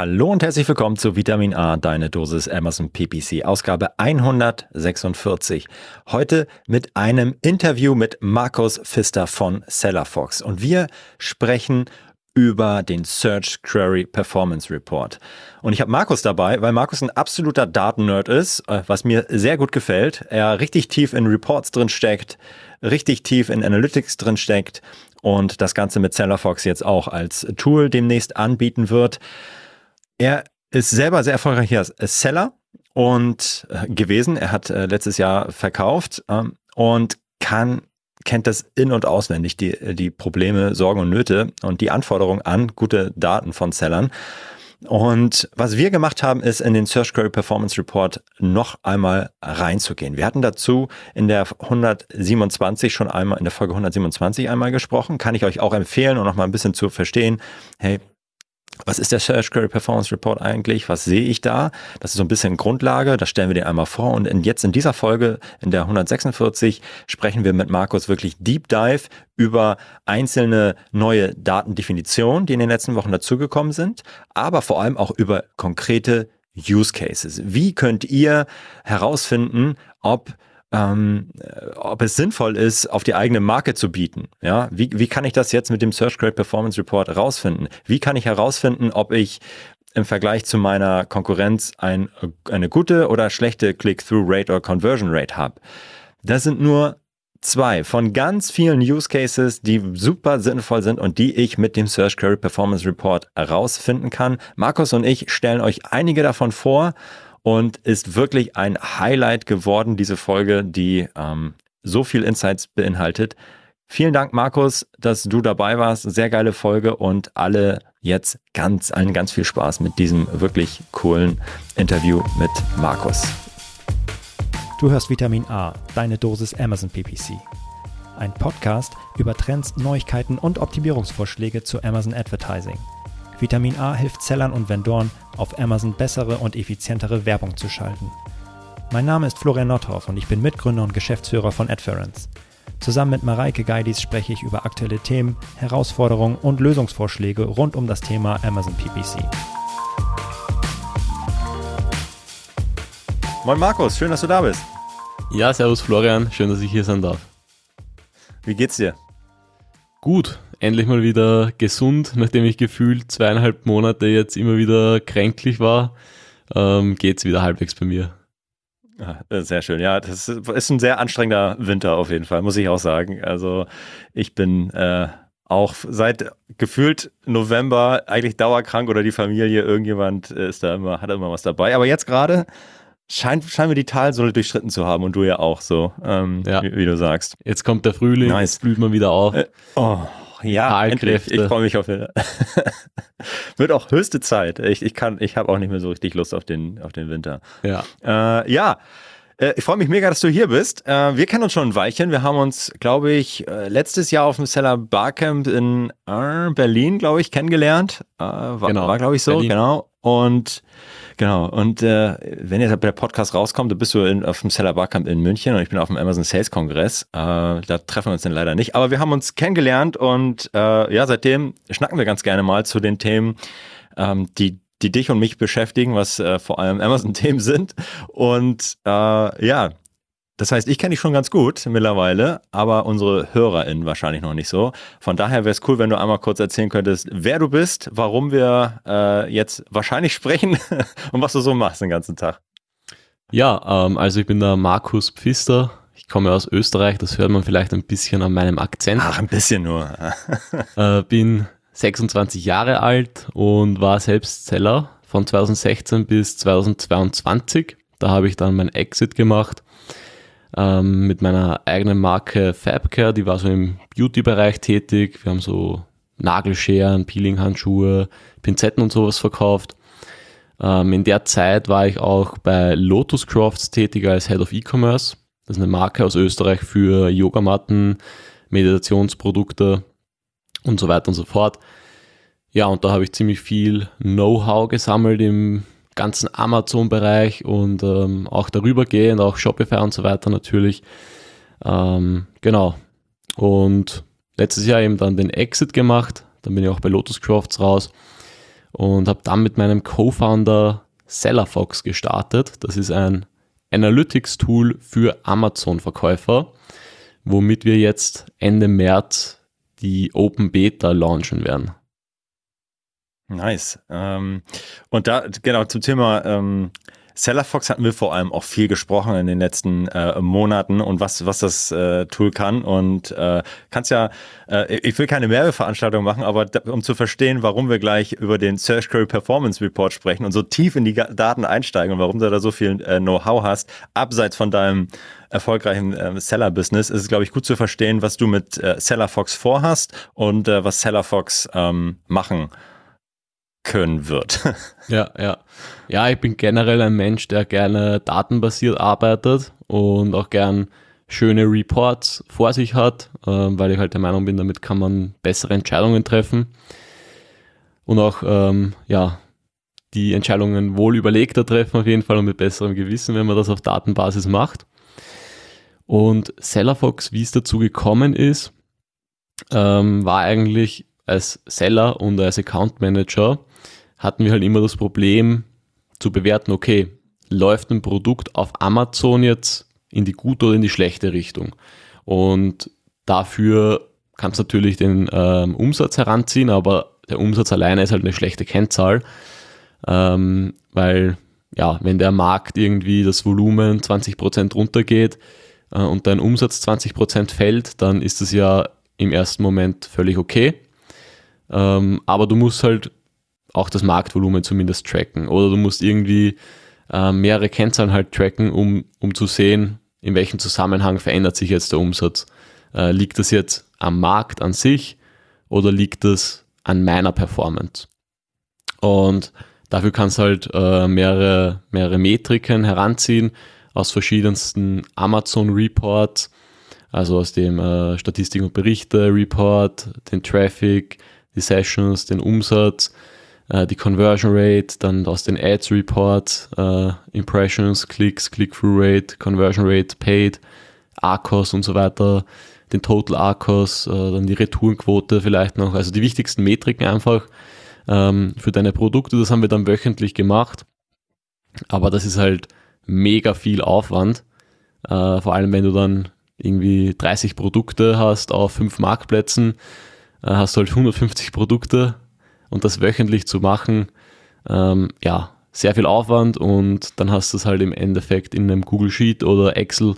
Hallo und herzlich willkommen zu Vitamin A, deine Dosis Amazon PPC, Ausgabe 146. Heute mit einem Interview mit Markus Pfister von Sellerfox. Und wir sprechen über den Search Query Performance Report. Und ich habe Markus dabei, weil Markus ein absoluter Datennerd ist, äh, was mir sehr gut gefällt. Er richtig tief in Reports drin steckt, richtig tief in Analytics drin steckt und das Ganze mit Sellerfox jetzt auch als Tool demnächst anbieten wird. Er ist selber sehr erfolgreicher Seller und äh, gewesen. Er hat äh, letztes Jahr verkauft ähm, und kann kennt das in- und auswendig, die, die Probleme, Sorgen und Nöte und die Anforderungen an gute Daten von Sellern. Und was wir gemacht haben, ist in den Search Query Performance Report noch einmal reinzugehen. Wir hatten dazu in der 127 schon einmal, in der Folge 127 einmal gesprochen. Kann ich euch auch empfehlen und noch mal ein bisschen zu verstehen. Hey, was ist der Search Query Performance Report eigentlich? Was sehe ich da? Das ist so ein bisschen Grundlage, das stellen wir dir einmal vor. Und in, jetzt in dieser Folge, in der 146, sprechen wir mit Markus wirklich Deep Dive über einzelne neue Datendefinitionen, die in den letzten Wochen dazugekommen sind, aber vor allem auch über konkrete Use Cases. Wie könnt ihr herausfinden, ob ähm, ob es sinnvoll ist, auf die eigene Marke zu bieten. Ja, wie, wie kann ich das jetzt mit dem Search Grade Performance Report herausfinden? Wie kann ich herausfinden, ob ich im Vergleich zu meiner Konkurrenz ein, eine gute oder schlechte Click-Through-Rate oder Conversion Rate habe? Das sind nur zwei von ganz vielen Use Cases, die super sinnvoll sind und die ich mit dem Search Query Performance Report herausfinden kann. Markus und ich stellen euch einige davon vor und ist wirklich ein Highlight geworden, diese Folge, die ähm, so viel Insights beinhaltet. Vielen Dank, Markus, dass du dabei warst. Sehr geile Folge und alle jetzt ganz, allen ganz viel Spaß mit diesem wirklich coolen Interview mit Markus. Du hörst Vitamin A, deine Dosis Amazon PPC. Ein Podcast über Trends, Neuigkeiten und Optimierungsvorschläge zu Amazon Advertising. Vitamin A hilft Sellern und Vendoren, auf Amazon bessere und effizientere Werbung zu schalten. Mein Name ist Florian Nothoff und ich bin Mitgründer und Geschäftsführer von Adference. Zusammen mit Mareike Geidis spreche ich über aktuelle Themen, Herausforderungen und Lösungsvorschläge rund um das Thema Amazon PPC. Moin Markus, schön, dass du da bist. Ja, servus Florian, schön, dass ich hier sein darf. Wie geht's dir? Gut, endlich mal wieder gesund, nachdem ich gefühlt zweieinhalb Monate jetzt immer wieder kränklich war, ähm, geht's wieder halbwegs bei mir. Ah, sehr schön. Ja, das ist ein sehr anstrengender Winter auf jeden Fall, muss ich auch sagen. Also ich bin äh, auch seit gefühlt November eigentlich dauerkrank oder die Familie, irgendjemand ist da immer, hat immer was dabei. Aber jetzt gerade scheint, scheinen wir die Talsohle durchschritten zu haben und du ja auch so, ähm, ja. wie, wie, du sagst. Jetzt kommt der Frühling, nice. jetzt blüht man wieder auf. Äh, oh, ja, endlich. Ich freue mich auf den. Wird auch höchste Zeit. Ich, ich kann, ich habe auch nicht mehr so richtig Lust auf den, auf den Winter. Ja. Äh, ja. Äh, ich freue mich mega, dass du hier bist. Äh, wir kennen uns schon ein Weilchen. Wir haben uns, glaube ich, äh, letztes Jahr auf dem Seller Barcamp in Berlin, glaube ich, kennengelernt. War, genau. war glaube ich, so. Berlin. Genau. Und Genau. Und äh, wenn jetzt der Podcast rauskommt, dann bist du in, auf dem Seller Barcamp in München und ich bin auf dem Amazon Sales Kongress. Äh, da treffen wir uns dann leider nicht. Aber wir haben uns kennengelernt und äh, ja, seitdem schnacken wir ganz gerne mal zu den Themen, ähm, die die dich und mich beschäftigen, was äh, vor allem Amazon-Themen sind. Und äh, ja, das heißt, ich kenne dich schon ganz gut mittlerweile, aber unsere HörerInnen wahrscheinlich noch nicht so. Von daher wäre es cool, wenn du einmal kurz erzählen könntest, wer du bist, warum wir äh, jetzt wahrscheinlich sprechen und was du so machst den ganzen Tag. Ja, ähm, also ich bin der Markus Pfister. Ich komme aus Österreich, das hört man vielleicht ein bisschen an meinem Akzent. Ach, ein bisschen nur. äh, bin 26 Jahre alt und war selbst Seller von 2016 bis 2022. Da habe ich dann mein Exit gemacht ähm, mit meiner eigenen Marke Fabcare, die war so im Beauty-Bereich tätig. Wir haben so Nagelscheren, Peeling-Handschuhe, Pinzetten und sowas verkauft. Ähm, in der Zeit war ich auch bei Lotus Crofts tätig als Head of E-Commerce. Das ist eine Marke aus Österreich für Yogamatten, Meditationsprodukte und so weiter und so fort. Ja, und da habe ich ziemlich viel Know-how gesammelt im ganzen Amazon-Bereich und ähm, auch darüber gehend, auch Shopify und so weiter natürlich. Ähm, genau. Und letztes Jahr eben dann den Exit gemacht. Dann bin ich auch bei Lotus Crafts raus. und habe dann mit meinem Co-Founder SellerFox gestartet. Das ist ein Analytics-Tool für Amazon-Verkäufer, womit wir jetzt Ende März die Open Beta launchen werden. Nice. Ähm, und da, genau, zum Thema ähm, Sellerfox hatten wir vor allem auch viel gesprochen in den letzten äh, Monaten und was, was das äh, Tool kann. Und äh, kannst ja, äh, ich will keine Werbeveranstaltung machen, aber da, um zu verstehen, warum wir gleich über den Search Query Performance Report sprechen und so tief in die Daten einsteigen und warum du da so viel äh, Know-how hast, abseits von deinem erfolgreichen äh, Seller-Business, ist es, glaube ich, gut zu verstehen, was du mit äh, Sellerfox vorhast und äh, was Sellerfox ähm, machen können wird. ja, ja. Ja, ich bin generell ein Mensch, der gerne datenbasiert arbeitet und auch gern schöne Reports vor sich hat, äh, weil ich halt der Meinung bin, damit kann man bessere Entscheidungen treffen und auch ähm, ja, die Entscheidungen wohl überlegter treffen auf jeden Fall und mit besserem Gewissen, wenn man das auf Datenbasis macht. Und Sellerfox, wie es dazu gekommen ist, ähm, war eigentlich als Seller und als Account Manager hatten wir halt immer das Problem zu bewerten, okay, läuft ein Produkt auf Amazon jetzt in die gute oder in die schlechte Richtung. Und dafür kannst du natürlich den ähm, Umsatz heranziehen, aber der Umsatz alleine ist halt eine schlechte Kennzahl, ähm, weil ja, wenn der Markt irgendwie das Volumen 20% runtergeht äh, und dein Umsatz 20% fällt, dann ist das ja im ersten Moment völlig okay. Ähm, aber du musst halt auch das Marktvolumen zumindest tracken. Oder du musst irgendwie äh, mehrere Kennzahlen halt tracken, um, um zu sehen, in welchem Zusammenhang verändert sich jetzt der Umsatz. Äh, liegt das jetzt am Markt an sich oder liegt das an meiner Performance? Und dafür kannst du halt äh, mehrere, mehrere Metriken heranziehen aus verschiedensten Amazon Reports, also aus dem äh, Statistik und Berichte Report, den Traffic, die Sessions, den Umsatz, äh, die Conversion Rate, dann aus den Ads Report, äh, Impressions, Clicks, Click-Through Rate, Conversion Rate, Paid, ARCOS und so weiter, den Total ARCOS, äh, dann die Retourenquote vielleicht noch, also die wichtigsten Metriken einfach ähm, für deine Produkte. Das haben wir dann wöchentlich gemacht, aber das ist halt mega viel Aufwand, äh, vor allem wenn du dann irgendwie 30 Produkte hast auf fünf Marktplätzen, hast du halt 150 Produkte und das wöchentlich zu machen, ähm, ja, sehr viel Aufwand und dann hast du es halt im Endeffekt in einem Google Sheet oder Excel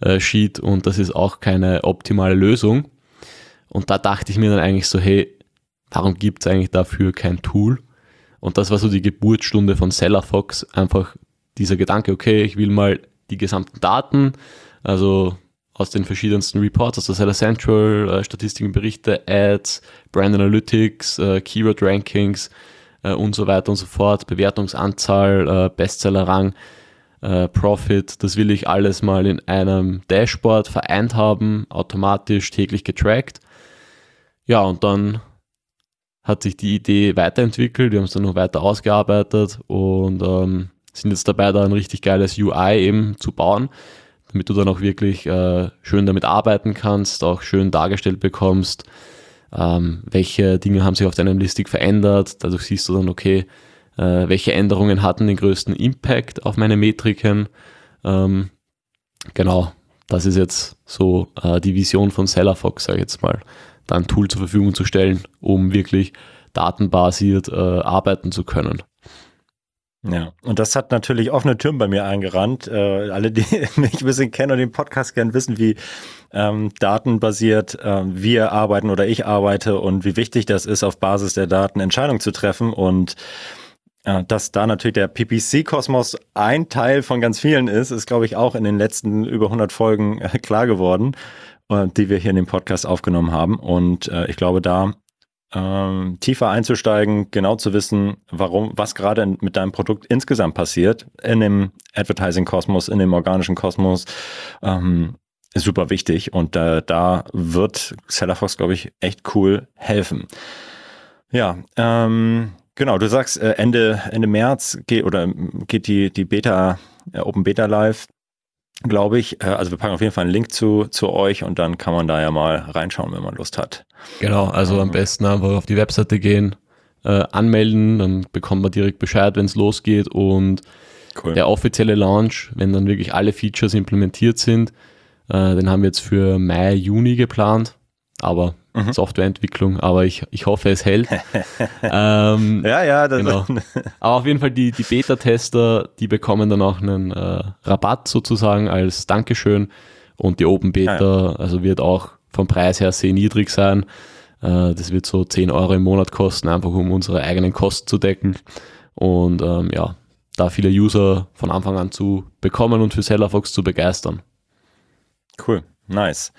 äh, Sheet und das ist auch keine optimale Lösung. Und da dachte ich mir dann eigentlich so, hey, warum gibt es eigentlich dafür kein Tool? Und das war so die Geburtsstunde von Sellerfox, einfach dieser Gedanke, okay, ich will mal die gesamten Daten, also aus den verschiedensten Reports, aus der Seller Central, äh, Statistiken, Berichte, Ads, Brand Analytics, äh, Keyword Rankings äh, und so weiter und so fort, Bewertungsanzahl, äh, Bestsellerrang, äh, Profit, das will ich alles mal in einem Dashboard vereint haben, automatisch täglich getrackt. Ja, und dann hat sich die Idee weiterentwickelt, wir haben es dann noch weiter ausgearbeitet und ähm, sind jetzt dabei, da ein richtig geiles UI eben zu bauen damit du dann auch wirklich äh, schön damit arbeiten kannst, auch schön dargestellt bekommst, ähm, welche Dinge haben sich auf deinem Listing verändert. Dadurch siehst du dann, okay, äh, welche Änderungen hatten den größten Impact auf meine Metriken. Ähm, genau, das ist jetzt so äh, die Vision von Sellerfox, sage ich jetzt mal, da ein Tool zur Verfügung zu stellen, um wirklich datenbasiert äh, arbeiten zu können. Ja, und das hat natürlich offene Türen bei mir eingerannt. Äh, alle, die mich ein bisschen kennen und den Podcast kennen, wissen, wie ähm, datenbasiert äh, wir arbeiten oder ich arbeite und wie wichtig das ist, auf Basis der Daten Entscheidungen zu treffen. Und äh, dass da natürlich der PPC-Kosmos ein Teil von ganz vielen ist, ist, glaube ich, auch in den letzten über 100 Folgen äh, klar geworden, äh, die wir hier in dem Podcast aufgenommen haben. Und äh, ich glaube, da ähm, tiefer einzusteigen, genau zu wissen, warum, was gerade mit deinem Produkt insgesamt passiert, in dem Advertising-Kosmos, in dem organischen Kosmos, ähm, ist super wichtig und äh, da wird Sellerfox, glaube ich, echt cool helfen. Ja, ähm, genau, du sagst äh, Ende, Ende März geht oder geht die, die Beta, äh, Open Beta live glaube ich. Äh, also wir packen auf jeden Fall einen Link zu, zu euch und dann kann man da ja mal reinschauen, wenn man Lust hat. Genau, also am besten einfach auf die Webseite gehen, äh, anmelden, dann bekommt man direkt Bescheid, wenn es losgeht und cool. der offizielle Launch, wenn dann wirklich alle Features implementiert sind, äh, den haben wir jetzt für Mai, Juni geplant, aber mhm. Softwareentwicklung, aber ich, ich hoffe, es hält. ähm, ja, ja, das genau. Aber auf jeden Fall die, die Beta-Tester, die bekommen dann auch einen äh, Rabatt sozusagen als Dankeschön und die Open Beta, ja, ja. also wird auch vom Preis her sehr niedrig sein. Äh, das wird so 10 Euro im Monat kosten, einfach um unsere eigenen Kosten zu decken. Und ähm, ja, da viele User von Anfang an zu bekommen und für Sellerfox zu begeistern. Cool, nice.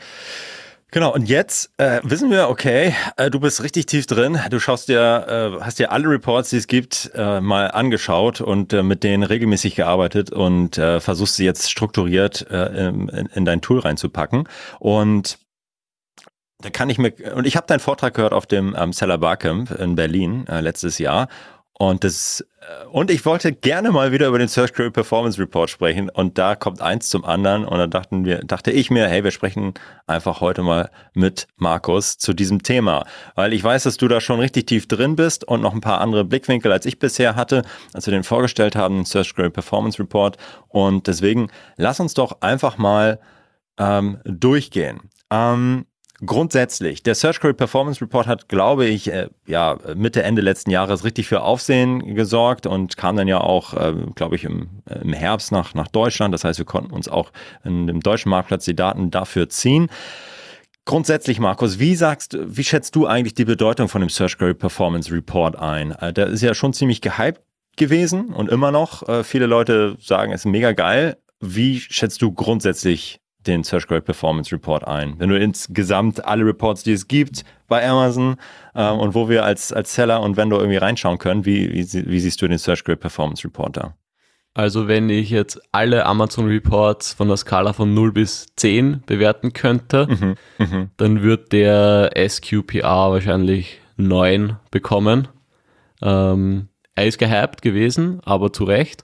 Genau, und jetzt äh, wissen wir, okay, äh, du bist richtig tief drin. Du schaust dir, äh, hast dir alle Reports, die es gibt, äh, mal angeschaut und äh, mit denen regelmäßig gearbeitet und äh, versuchst sie jetzt strukturiert äh, in, in dein Tool reinzupacken. Und da kann ich mir, und ich habe deinen Vortrag gehört auf dem ähm, Seller Barcamp in Berlin äh, letztes Jahr. Und das, äh, und ich wollte gerne mal wieder über den Search Query Performance Report sprechen. Und da kommt eins zum anderen. Und da dachten wir, dachte ich mir, hey, wir sprechen einfach heute mal mit Markus zu diesem Thema. Weil ich weiß, dass du da schon richtig tief drin bist und noch ein paar andere Blickwinkel als ich bisher hatte, als wir den vorgestellt haben, den Search Query Performance Report. Und deswegen lass uns doch einfach mal ähm, durchgehen. Ähm, Grundsätzlich, der Search Query Performance Report hat, glaube ich, äh, ja, Mitte, Ende letzten Jahres richtig für Aufsehen gesorgt und kam dann ja auch, äh, glaube ich, im, äh, im Herbst nach, nach Deutschland. Das heißt, wir konnten uns auch in dem deutschen Marktplatz die Daten dafür ziehen. Grundsätzlich, Markus, wie sagst, wie schätzt du eigentlich die Bedeutung von dem Search Query Performance Report ein? Äh, der ist ja schon ziemlich gehypt gewesen und immer noch. Äh, viele Leute sagen, es ist mega geil. Wie schätzt du grundsätzlich den Search Query Performance Report ein. Wenn du insgesamt alle Reports, die es gibt bei Amazon äh, und wo wir als, als Seller und Vendor irgendwie reinschauen können, wie, wie, wie siehst du den Search Query Performance Report da? Also wenn ich jetzt alle Amazon Reports von der Skala von 0 bis 10 bewerten könnte, mhm, mh. dann wird der SQPR wahrscheinlich 9 bekommen. Ähm, er ist gehypt gewesen, aber zu Recht.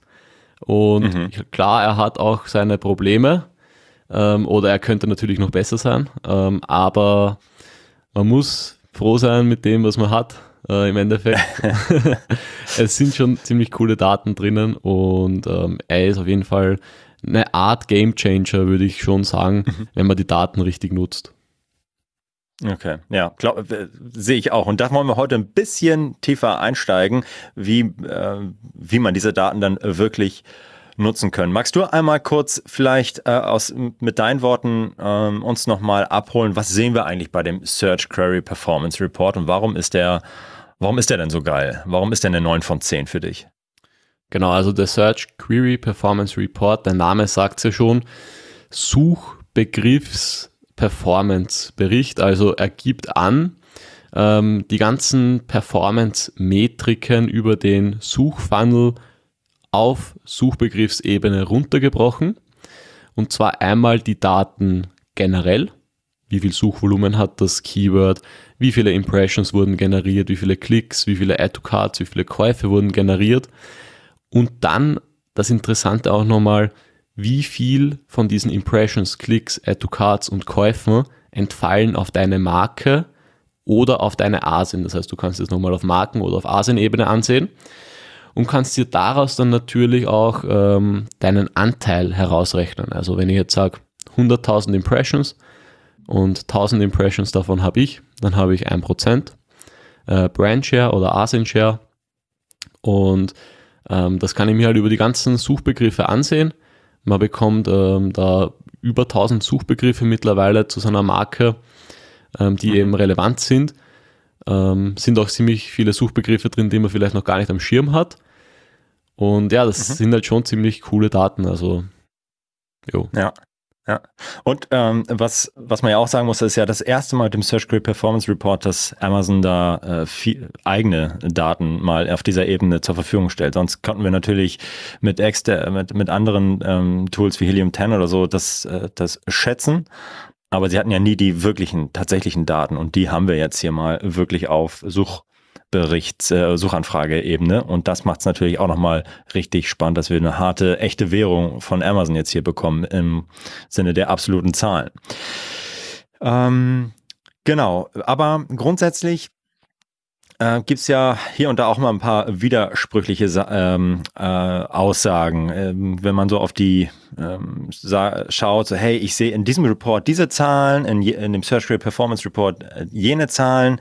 Und mhm. klar, er hat auch seine Probleme. Ähm, oder er könnte natürlich noch besser sein. Ähm, aber man muss froh sein mit dem, was man hat. Äh, Im Endeffekt. es sind schon ziemlich coole Daten drinnen und ähm, er ist auf jeden Fall eine Art Game Changer, würde ich schon sagen, mhm. wenn man die Daten richtig nutzt. Okay, ja, glaub, äh, sehe ich auch. Und da wollen wir heute ein bisschen tiefer einsteigen, wie, äh, wie man diese Daten dann wirklich nutzen können. Magst du einmal kurz vielleicht äh, aus, mit deinen Worten ähm, uns nochmal abholen, was sehen wir eigentlich bei dem Search Query Performance Report und warum ist der, warum ist der denn so geil? Warum ist der eine 9 von 10 für dich? Genau, also der Search Query Performance Report, der Name sagt es ja schon, Suchbegriffs Performance Bericht, also er gibt an, ähm, die ganzen Performance-Metriken über den Suchfunnel auf Suchbegriffsebene runtergebrochen. Und zwar einmal die Daten generell. Wie viel Suchvolumen hat das Keyword? Wie viele Impressions wurden generiert? Wie viele Klicks? Wie viele Add to Cards? Wie viele Käufe wurden generiert? Und dann das Interessante auch nochmal, wie viel von diesen Impressions, Klicks, Add to Cards und Käufen entfallen auf deine Marke oder auf deine ASIN. Das heißt, du kannst es nochmal auf Marken- oder auf ASIN-Ebene ansehen und kannst dir daraus dann natürlich auch ähm, deinen Anteil herausrechnen. Also wenn ich jetzt sage 100.000 Impressions und 1000 Impressions davon habe ich, dann habe ich 1% äh, Brand Share oder ASIN Share und ähm, das kann ich mir halt über die ganzen Suchbegriffe ansehen. Man bekommt ähm, da über 1000 Suchbegriffe mittlerweile zu seiner Marke, ähm, die mhm. eben relevant sind. Ähm, sind auch ziemlich viele Suchbegriffe drin, die man vielleicht noch gar nicht am Schirm hat. Und ja, das mhm. sind halt schon ziemlich coole Daten. Also, jo. Ja. Ja. Und ähm, was, was man ja auch sagen muss, ist ja das erste Mal mit dem Search Query Performance Report, dass Amazon da äh, viel, eigene Daten mal auf dieser Ebene zur Verfügung stellt. Sonst konnten wir natürlich mit, exter mit, mit anderen ähm, Tools wie Helium 10 oder so das, äh, das schätzen. Aber sie hatten ja nie die wirklichen, tatsächlichen Daten. Und die haben wir jetzt hier mal wirklich auf Suchberichts, äh, Suchanfrage-Ebene. Und das macht es natürlich auch nochmal richtig spannend, dass wir eine harte, echte Währung von Amazon jetzt hier bekommen im Sinne der absoluten Zahlen. Ähm, genau, aber grundsätzlich äh, gibt es ja hier und da auch mal ein paar widersprüchliche ähm, äh, Aussagen. Ähm, wenn man so auf die ähm, schaut, so hey, ich sehe in diesem Report diese Zahlen, in, in dem Search Query Performance Report äh, jene Zahlen.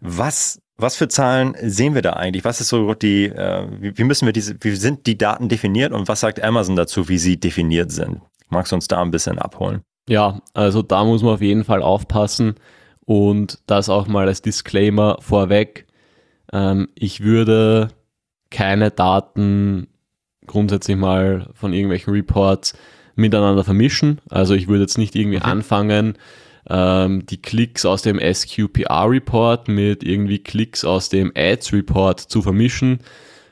Was was für Zahlen sehen wir da eigentlich? Was ist so die, äh, wie, müssen wir diese, wie sind die Daten definiert und was sagt Amazon dazu, wie sie definiert sind? Magst du uns da ein bisschen abholen? Ja, also da muss man auf jeden Fall aufpassen und das auch mal als Disclaimer vorweg. Ähm, ich würde keine Daten grundsätzlich mal von irgendwelchen Reports miteinander vermischen. Also ich würde jetzt nicht irgendwie okay. anfangen, ähm, die Klicks aus dem SQPR-Report mit irgendwie Klicks aus dem Ads-Report zu vermischen,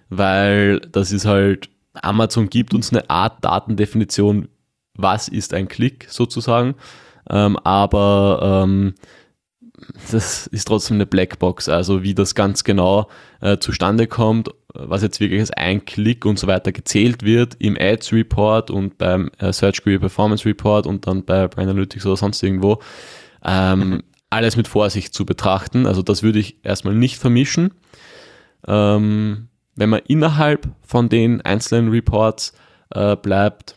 weil das ist halt, Amazon gibt uns eine Art Datendefinition, was ist ein Klick sozusagen, ähm, aber ähm, das ist trotzdem eine Blackbox, also wie das ganz genau äh, zustande kommt, was jetzt wirklich als ein Klick und so weiter gezählt wird im Ads Report und beim äh, Search Query Performance Report und dann bei Brand Analytics oder sonst irgendwo. Ähm, mhm. Alles mit Vorsicht zu betrachten. Also das würde ich erstmal nicht vermischen. Ähm, wenn man innerhalb von den einzelnen Reports äh, bleibt,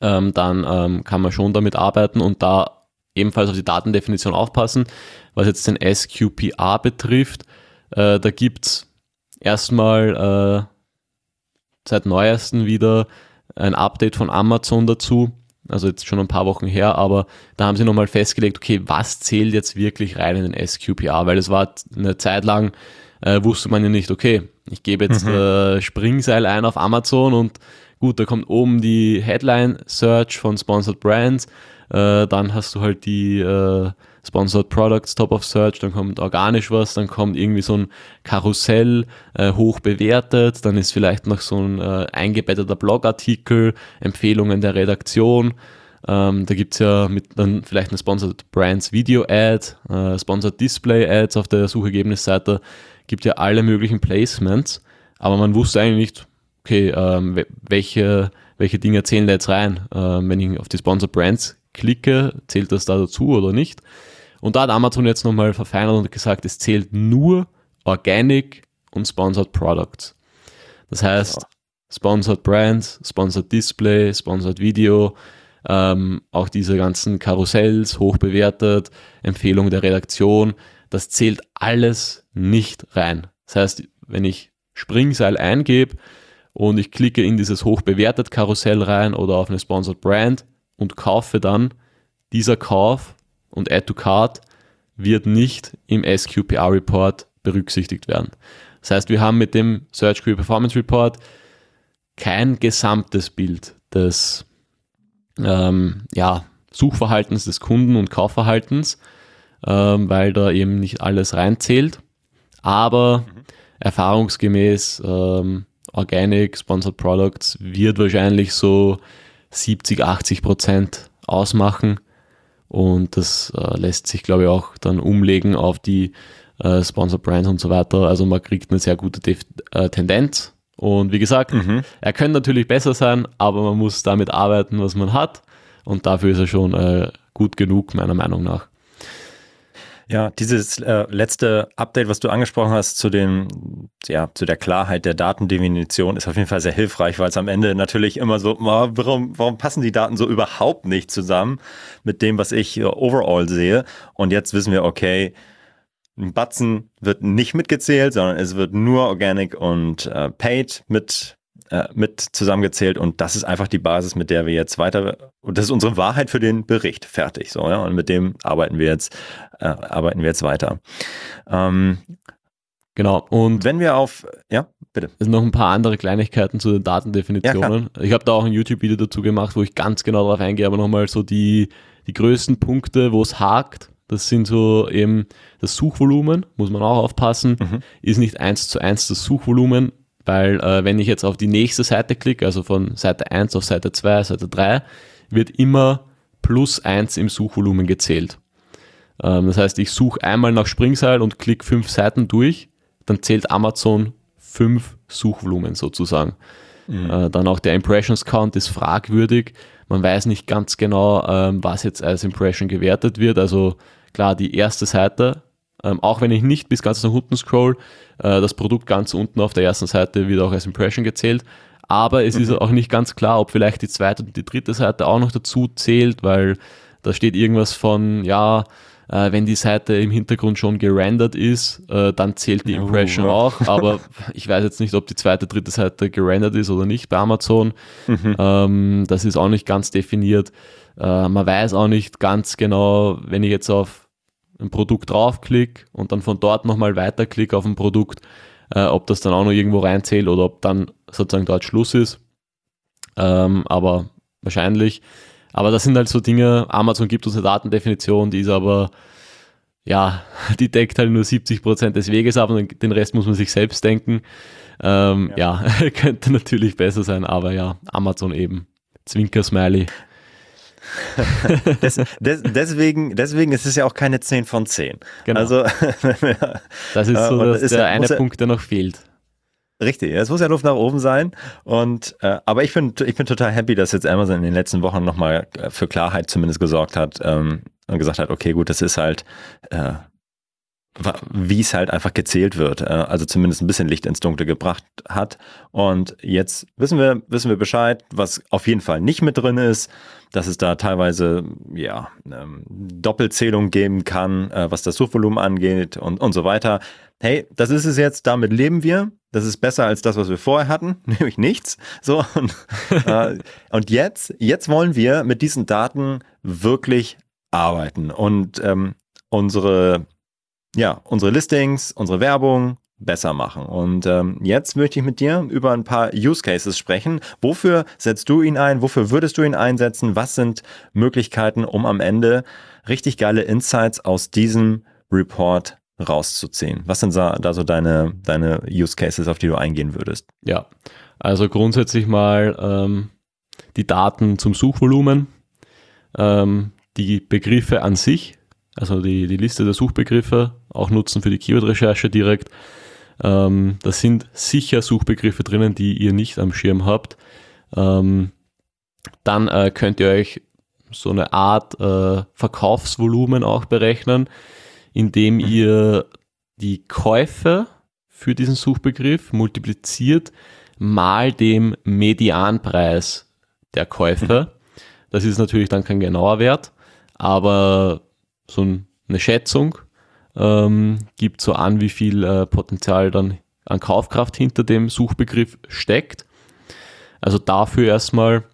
ähm, dann ähm, kann man schon damit arbeiten und da ebenfalls auf die Datendefinition aufpassen. Was jetzt den SQPA betrifft, äh, da gibt es erstmal äh, seit neuesten wieder ein Update von Amazon dazu. Also jetzt schon ein paar Wochen her, aber da haben sie nochmal festgelegt, okay, was zählt jetzt wirklich rein in den SQPA? Weil es war eine Zeit lang, äh, wusste man ja nicht, okay, ich gebe jetzt mhm. äh, Springseil ein auf Amazon und gut, da kommt oben die Headline Search von Sponsored Brands äh, dann hast du halt die äh, Sponsored Products Top of Search, dann kommt organisch was, dann kommt irgendwie so ein Karussell äh, hoch bewertet, dann ist vielleicht noch so ein äh, eingebetteter Blogartikel, Empfehlungen der Redaktion. Ähm, da es ja mit dann vielleicht eine Sponsored Brands Video Ad, äh, Sponsored Display Ads auf der Suchergebnisseite, gibt ja alle möglichen Placements, aber man wusste eigentlich nicht, okay, ähm, welche, welche Dinge zählen da jetzt rein, ähm, wenn ich auf die Sponsored Brands klicke, zählt das da dazu oder nicht? Und da hat Amazon jetzt nochmal verfeinert und gesagt, es zählt nur Organic und Sponsored Products. Das heißt, ja. Sponsored Brands, Sponsored Display, Sponsored Video, ähm, auch diese ganzen Karussells, hoch bewertet, Empfehlung der Redaktion, das zählt alles nicht rein. Das heißt, wenn ich Springseil eingebe und ich klicke in dieses hoch bewertet Karussell rein oder auf eine Sponsored Brand, und kaufe dann, dieser Kauf und Add to Cart wird nicht im SQPR Report berücksichtigt werden. Das heißt, wir haben mit dem Search Query Performance Report kein gesamtes Bild des ähm, ja, Suchverhaltens des Kunden und Kaufverhaltens, ähm, weil da eben nicht alles reinzählt. Aber mhm. erfahrungsgemäß ähm, Organic Sponsored Products wird wahrscheinlich so 70, 80 Prozent ausmachen. Und das äh, lässt sich, glaube ich, auch dann umlegen auf die äh, Sponsor Brands und so weiter. Also man kriegt eine sehr gute Def äh, Tendenz. Und wie gesagt, mhm. er könnte natürlich besser sein, aber man muss damit arbeiten, was man hat. Und dafür ist er schon äh, gut genug, meiner Meinung nach. Ja, dieses äh, letzte Update, was du angesprochen hast zu den, ja, zu der Klarheit der Datendefinition, ist auf jeden Fall sehr hilfreich, weil es am Ende natürlich immer so, warum, warum passen die Daten so überhaupt nicht zusammen mit dem, was ich overall sehe? Und jetzt wissen wir, okay, ein Batzen wird nicht mitgezählt, sondern es wird nur Organic und äh, Paid mit äh, mit zusammengezählt und das ist einfach die Basis, mit der wir jetzt weiter, und das ist unsere Wahrheit für den Bericht, fertig, so, ja, und mit dem arbeiten wir jetzt, äh, arbeiten wir jetzt weiter. Ähm, genau, und wenn wir auf, ja, bitte. Es sind noch ein paar andere Kleinigkeiten zu den Datendefinitionen. Ja, ich habe da auch ein YouTube-Video dazu gemacht, wo ich ganz genau darauf eingehe, aber nochmal so die, die größten Punkte, wo es hakt, das sind so eben das Suchvolumen, muss man auch aufpassen, mhm. ist nicht eins zu eins das Suchvolumen, weil äh, wenn ich jetzt auf die nächste Seite klicke, also von Seite 1 auf Seite 2, Seite 3, wird immer plus 1 im Suchvolumen gezählt. Ähm, das heißt, ich suche einmal nach Springseil und klicke fünf Seiten durch, dann zählt Amazon fünf Suchvolumen sozusagen. Mhm. Äh, dann auch der Impressions Count ist fragwürdig. Man weiß nicht ganz genau, ähm, was jetzt als Impression gewertet wird. Also klar, die erste Seite ähm, auch wenn ich nicht bis ganz nach unten scroll, äh, das Produkt ganz unten auf der ersten Seite wird auch als Impression gezählt. Aber es mhm. ist auch nicht ganz klar, ob vielleicht die zweite und die dritte Seite auch noch dazu zählt, weil da steht irgendwas von, ja, äh, wenn die Seite im Hintergrund schon gerendert ist, äh, dann zählt die Impression oh. auch. Aber ich weiß jetzt nicht, ob die zweite, dritte Seite gerendert ist oder nicht bei Amazon. Mhm. Ähm, das ist auch nicht ganz definiert. Äh, man weiß auch nicht ganz genau, wenn ich jetzt auf ein Produkt draufklicke und dann von dort nochmal weiterklicke auf ein Produkt, äh, ob das dann auch noch irgendwo reinzählt oder ob dann sozusagen dort Schluss ist. Ähm, aber wahrscheinlich. Aber das sind halt so Dinge, Amazon gibt uns eine Datendefinition, die ist aber, ja, die deckt halt nur 70 Prozent des Weges ab und den Rest muss man sich selbst denken. Ähm, ja, ja könnte natürlich besser sein, aber ja, Amazon eben. Zwinker-Smiley. Des, des, deswegen, deswegen ist es ja auch keine 10 von 10. Genau. Also, das ist so das ist der ja, eine Punkt, der noch fehlt. Richtig, es muss ja Luft nach oben sein. Und äh, aber ich bin, ich bin total happy, dass jetzt Amazon in den letzten Wochen nochmal äh, für Klarheit zumindest gesorgt hat ähm, und gesagt hat, okay, gut, das ist halt äh, wie es halt einfach gezählt wird, äh, also zumindest ein bisschen Licht ins Dunkle gebracht hat. Und jetzt wissen wir, wissen wir Bescheid, was auf jeden Fall nicht mit drin ist, dass es da teilweise ja ähm, Doppelzählung geben kann, äh, was das Suchvolumen angeht und, und so weiter. Hey, das ist es jetzt, damit leben wir. Das ist besser als das, was wir vorher hatten, nämlich nichts. So, und, äh, und jetzt, jetzt wollen wir mit diesen Daten wirklich arbeiten und ähm, unsere ja, unsere Listings, unsere Werbung besser machen. Und ähm, jetzt möchte ich mit dir über ein paar Use Cases sprechen. Wofür setzt du ihn ein? Wofür würdest du ihn einsetzen? Was sind Möglichkeiten, um am Ende richtig geile Insights aus diesem Report rauszuziehen? Was sind da so deine, deine Use Cases, auf die du eingehen würdest? Ja, also grundsätzlich mal ähm, die Daten zum Suchvolumen, ähm, die Begriffe an sich, also die, die Liste der Suchbegriffe auch nutzen für die Keyword-Recherche direkt. Ähm, da sind sicher Suchbegriffe drinnen, die ihr nicht am Schirm habt. Ähm, dann äh, könnt ihr euch so eine Art äh, Verkaufsvolumen auch berechnen, indem mhm. ihr die Käufe für diesen Suchbegriff multipliziert mal dem Medianpreis der Käufe. Mhm. Das ist natürlich dann kein genauer Wert, aber so eine Schätzung ähm, gibt so an, wie viel äh, Potenzial dann an Kaufkraft hinter dem Suchbegriff steckt. Also dafür erstmal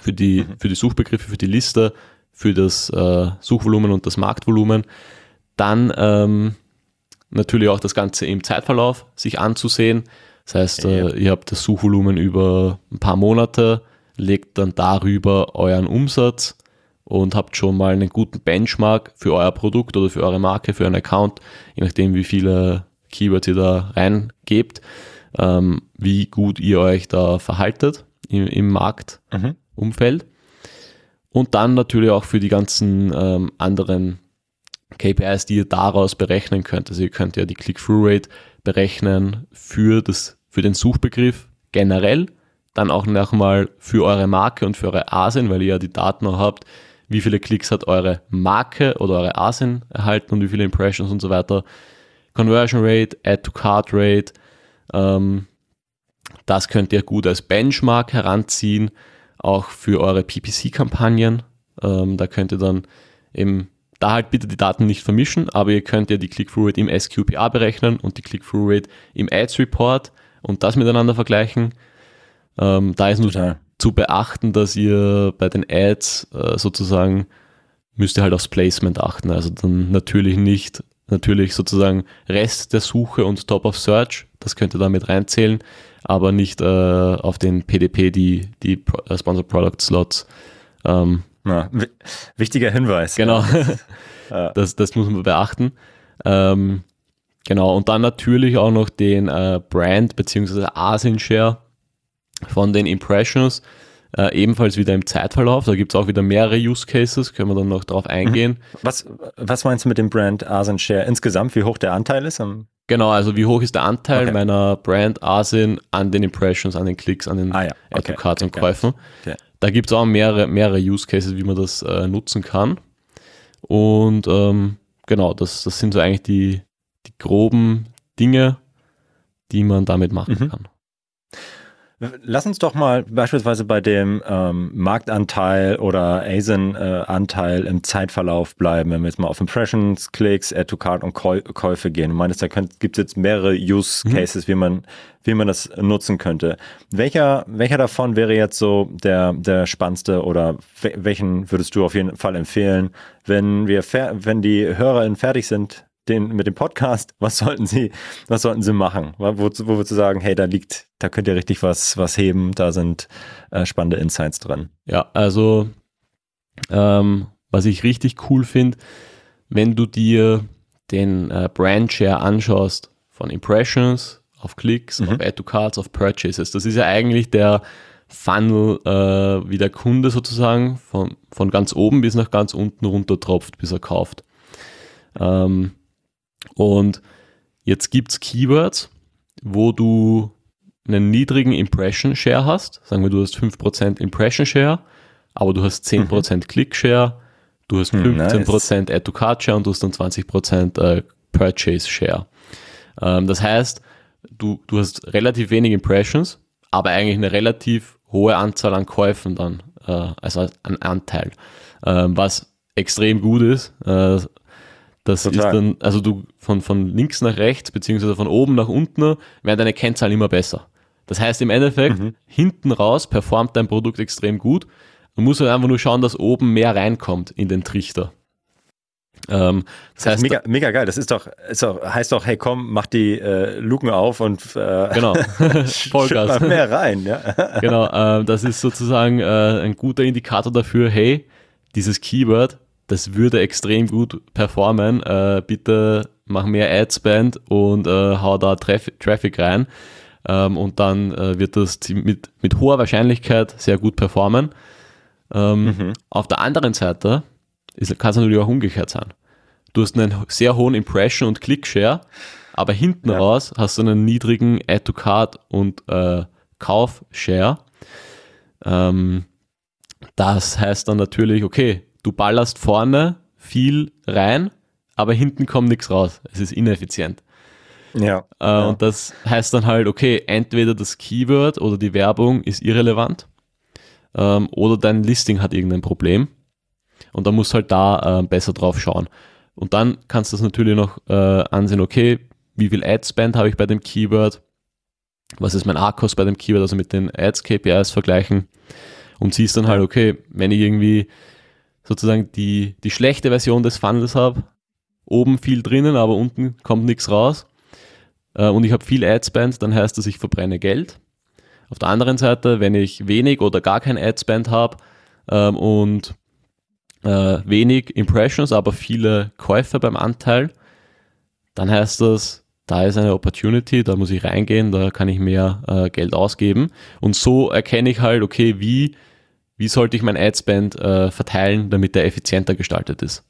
für die, mhm. für die Suchbegriffe, für die Liste, für das äh, Suchvolumen und das Marktvolumen. Dann ähm, natürlich auch das Ganze im Zeitverlauf sich anzusehen. Das heißt, äh, ihr habt das Suchvolumen über ein paar Monate, legt dann darüber euren Umsatz und habt schon mal einen guten Benchmark für euer Produkt oder für eure Marke, für euren Account, je nachdem, wie viele Keywords ihr da reingebt, ähm, wie gut ihr euch da verhaltet im, im Marktumfeld. Mhm. Und dann natürlich auch für die ganzen ähm, anderen KPIs, die ihr daraus berechnen könnt. Also ihr könnt ja die Click-Through-Rate berechnen für, das, für den Suchbegriff generell, dann auch nochmal für eure Marke und für eure ASIN, weil ihr ja die Daten auch habt, wie viele Klicks hat eure Marke oder eure ASIN erhalten und wie viele Impressions und so weiter. Conversion Rate, Add to Card Rate, ähm, das könnt ihr gut als Benchmark heranziehen, auch für eure PPC-Kampagnen. Ähm, da könnt ihr dann eben, da halt bitte die Daten nicht vermischen, aber ihr könnt ja die Click-Through-Rate im SQPA berechnen und die Click-Through-Rate im Ads-Report und das miteinander vergleichen. Ähm, da ist nur Total zu beachten, dass ihr bei den Ads äh, sozusagen müsst ihr halt aufs Placement achten. Also dann natürlich nicht, natürlich sozusagen Rest der Suche und Top of Search, das könnt ihr damit reinzählen, aber nicht äh, auf den PDP, die, die äh, Sponsor Product Slots. Ähm, Na, wichtiger Hinweis. Genau, das, das muss man beachten. Ähm, genau, und dann natürlich auch noch den äh, Brand bzw. ASIN Share von den Impressions, äh, ebenfalls wieder im Zeitverlauf. Da gibt es auch wieder mehrere Use Cases, können wir dann noch drauf eingehen. Mhm. Was, was meinst du mit dem Brand Asin Share insgesamt, wie hoch der Anteil ist? genau, also wie hoch ist der Anteil okay. meiner Brand Asin an den Impressions, an den Klicks, an den ah, ja. okay. Cards okay. und Käufen. Okay. Da gibt es auch mehrere, mehrere Use Cases, wie man das äh, nutzen kann. Und ähm, genau, das, das sind so eigentlich die, die groben Dinge, die man damit machen mhm. kann. Lass uns doch mal beispielsweise bei dem ähm, Marktanteil oder ASIN-Anteil äh, im Zeitverlauf bleiben, wenn wir jetzt mal auf Impressions, Klicks, Add to Card und Käu Käufe gehen. Du meinst, da gibt es jetzt mehrere Use mhm. Cases, mhm. wie, man, wie man das nutzen könnte. Welcher, welcher davon wäre jetzt so der, der spannendste oder welchen würdest du auf jeden Fall empfehlen, wenn wir wenn die HörerInnen fertig sind den, mit dem Podcast, was sollten sie, was sollten sie machen? Wo, wo würdest du sagen, hey, da liegt, da könnt ihr richtig was, was heben, da sind äh, spannende Insights drin. Ja, also ähm, was ich richtig cool finde, wenn du dir den äh, Brand Share anschaust von Impressions auf Klicks, mhm. auf Add to Cards, auf Purchases, das ist ja eigentlich der Funnel, äh, wie der Kunde sozusagen von, von ganz oben bis nach ganz unten runter tropft, bis er kauft. Ähm, und jetzt gibt es Keywords, wo du einen niedrigen Impression Share hast. Sagen wir, du hast 5% Impression Share, aber du hast 10% mhm. Click Share, du hast 15% hm, nice. Add to Card Share und du hast dann 20% äh, Purchase Share. Ähm, das heißt, du, du hast relativ wenig Impressions, aber eigentlich eine relativ hohe Anzahl an Käufen dann, äh, also ein Anteil, ähm, was extrem gut ist. Äh, das Total. ist dann, also du von, von links nach rechts, beziehungsweise von oben nach unten, werden deine Kennzahlen immer besser. Das heißt im Endeffekt, mhm. hinten raus performt dein Produkt extrem gut. Du musst halt einfach nur schauen, dass oben mehr reinkommt in den Trichter. Ähm, das, das heißt, mega, mega geil. Das ist doch, ist doch, heißt doch, hey komm, mach die äh, Luken auf und äh, genau. Vollgas. mehr rein. Ja? genau, äh, das ist sozusagen äh, ein guter Indikator dafür, hey, dieses Keyword das würde extrem gut performen. Äh, bitte mach mehr Adspend und äh, hau da Traf Traffic rein. Ähm, und dann äh, wird das mit, mit hoher Wahrscheinlichkeit sehr gut performen. Ähm, mhm. Auf der anderen Seite kann es natürlich auch umgekehrt sein. Du hast einen sehr hohen Impression- und Click-Share, aber hinten ja. raus hast du einen niedrigen Add-to-Card und äh, Kauf-Share. Ähm, das heißt dann natürlich, okay, du ballerst vorne viel rein, aber hinten kommt nichts raus. Es ist ineffizient. Ja, äh, ja. Und das heißt dann halt, okay, entweder das Keyword oder die Werbung ist irrelevant ähm, oder dein Listing hat irgendein Problem. Und dann musst du halt da äh, besser drauf schauen. Und dann kannst du das natürlich noch äh, ansehen, okay, wie viel Ad-Spend habe ich bei dem Keyword? Was ist mein ARCOS bei dem Keyword? Also mit den Ads-KPIs vergleichen. Und siehst dann halt, okay, wenn ich irgendwie sozusagen die, die schlechte Version des Funnels habe. Oben viel drinnen, aber unten kommt nichts raus. Äh, und ich habe viel Adspend, dann heißt das, ich verbrenne Geld. Auf der anderen Seite, wenn ich wenig oder gar kein Adspend habe ähm, und äh, wenig Impressions, aber viele Käufe beim Anteil, dann heißt das, da ist eine Opportunity, da muss ich reingehen, da kann ich mehr äh, Geld ausgeben. Und so erkenne ich halt, okay, wie wie sollte ich mein Adspend äh, verteilen, damit der effizienter gestaltet ist?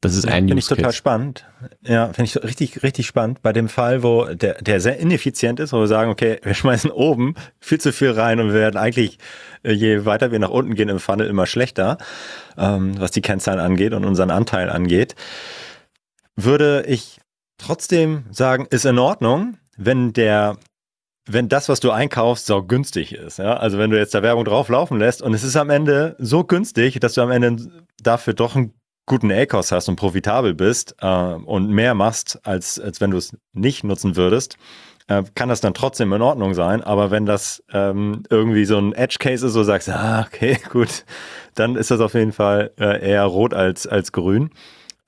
Das ist ein Finde ich total spannend. Ja, finde ich richtig, richtig spannend. Bei dem Fall, wo der, der sehr ineffizient ist, wo wir sagen, okay, wir schmeißen oben viel zu viel rein und wir werden eigentlich, äh, je weiter wir nach unten gehen im Funnel, immer schlechter, ähm, was die Kennzahlen angeht und unseren Anteil angeht, würde ich trotzdem sagen, ist in Ordnung, wenn der wenn das, was du einkaufst, so günstig ist. Ja? Also wenn du jetzt da Werbung drauflaufen lässt und es ist am Ende so günstig, dass du am Ende dafür doch einen guten A-Kost hast und profitabel bist äh, und mehr machst, als, als wenn du es nicht nutzen würdest, äh, kann das dann trotzdem in Ordnung sein. Aber wenn das ähm, irgendwie so ein Edge-Case ist, wo du sagst, ah, okay, gut, dann ist das auf jeden Fall äh, eher rot als, als grün.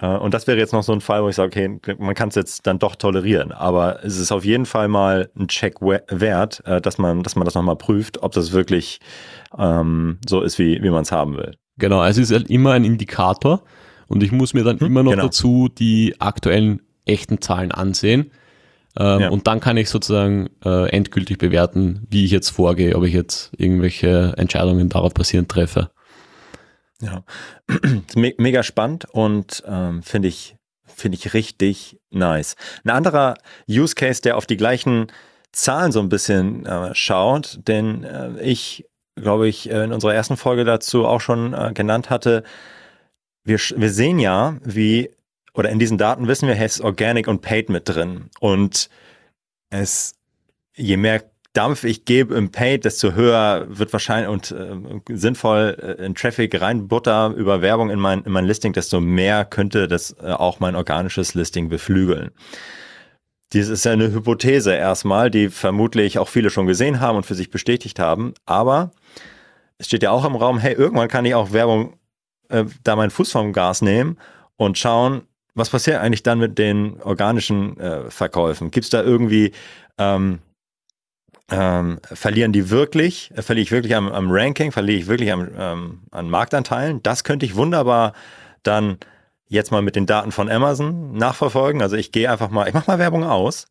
Äh, und das wäre jetzt noch so ein Fall, wo ich sage, okay, man kann es jetzt dann doch tolerieren, aber es ist auf jeden Fall mal ein Check wert, äh, dass man, dass man das nochmal prüft, ob das wirklich ähm, so ist, wie, wie man es haben will. Genau, es ist halt immer ein Indikator und ich muss mir dann hm, immer noch genau. dazu die aktuellen echten Zahlen ansehen. Ähm, ja. Und dann kann ich sozusagen äh, endgültig bewerten, wie ich jetzt vorgehe, ob ich jetzt irgendwelche Entscheidungen darauf basierend treffe. Ja, mega spannend und ähm, finde ich, finde ich richtig nice. Ein anderer Use Case, der auf die gleichen Zahlen so ein bisschen äh, schaut, denn äh, ich, glaube ich, in unserer ersten Folge dazu auch schon äh, genannt hatte, wir, wir sehen ja, wie oder in diesen Daten wissen wir, es ist Organic und Paid mit drin. Und es, je mehr Dampf ich gebe im Paid, desto höher wird wahrscheinlich und äh, sinnvoll äh, in Traffic reinbutter über Werbung in mein, in mein Listing, desto mehr könnte das äh, auch mein organisches Listing beflügeln. Dies ist ja eine Hypothese erstmal, die vermutlich auch viele schon gesehen haben und für sich bestätigt haben. Aber es steht ja auch im Raum, hey, irgendwann kann ich auch Werbung äh, da meinen Fuß vom Gas nehmen und schauen, was passiert eigentlich dann mit den organischen äh, Verkäufen? Gibt es da irgendwie, ähm, ähm, verlieren die wirklich, äh, verliere ich wirklich am, am, Ranking, verliere ich wirklich am, ähm, an Marktanteilen? Das könnte ich wunderbar dann jetzt mal mit den Daten von Amazon nachverfolgen. Also ich gehe einfach mal, ich mache mal Werbung aus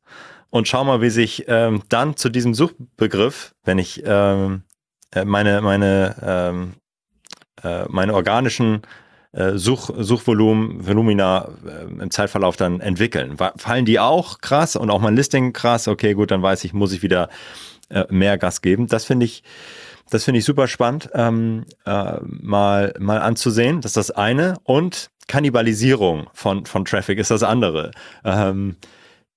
und schau mal, wie sich ähm, dann zu diesem Suchbegriff, wenn ich ähm, äh, meine, meine, ähm, äh, meine organischen Such, Suchvolumen, Volumina äh, im Zeitverlauf dann entwickeln. Fallen die auch krass und auch mein Listing krass? Okay, gut, dann weiß ich, muss ich wieder äh, mehr Gas geben. Das finde ich, das finde ich super spannend, ähm, äh, mal, mal anzusehen. Das ist das eine. Und Kannibalisierung von, von Traffic ist das andere. Ähm,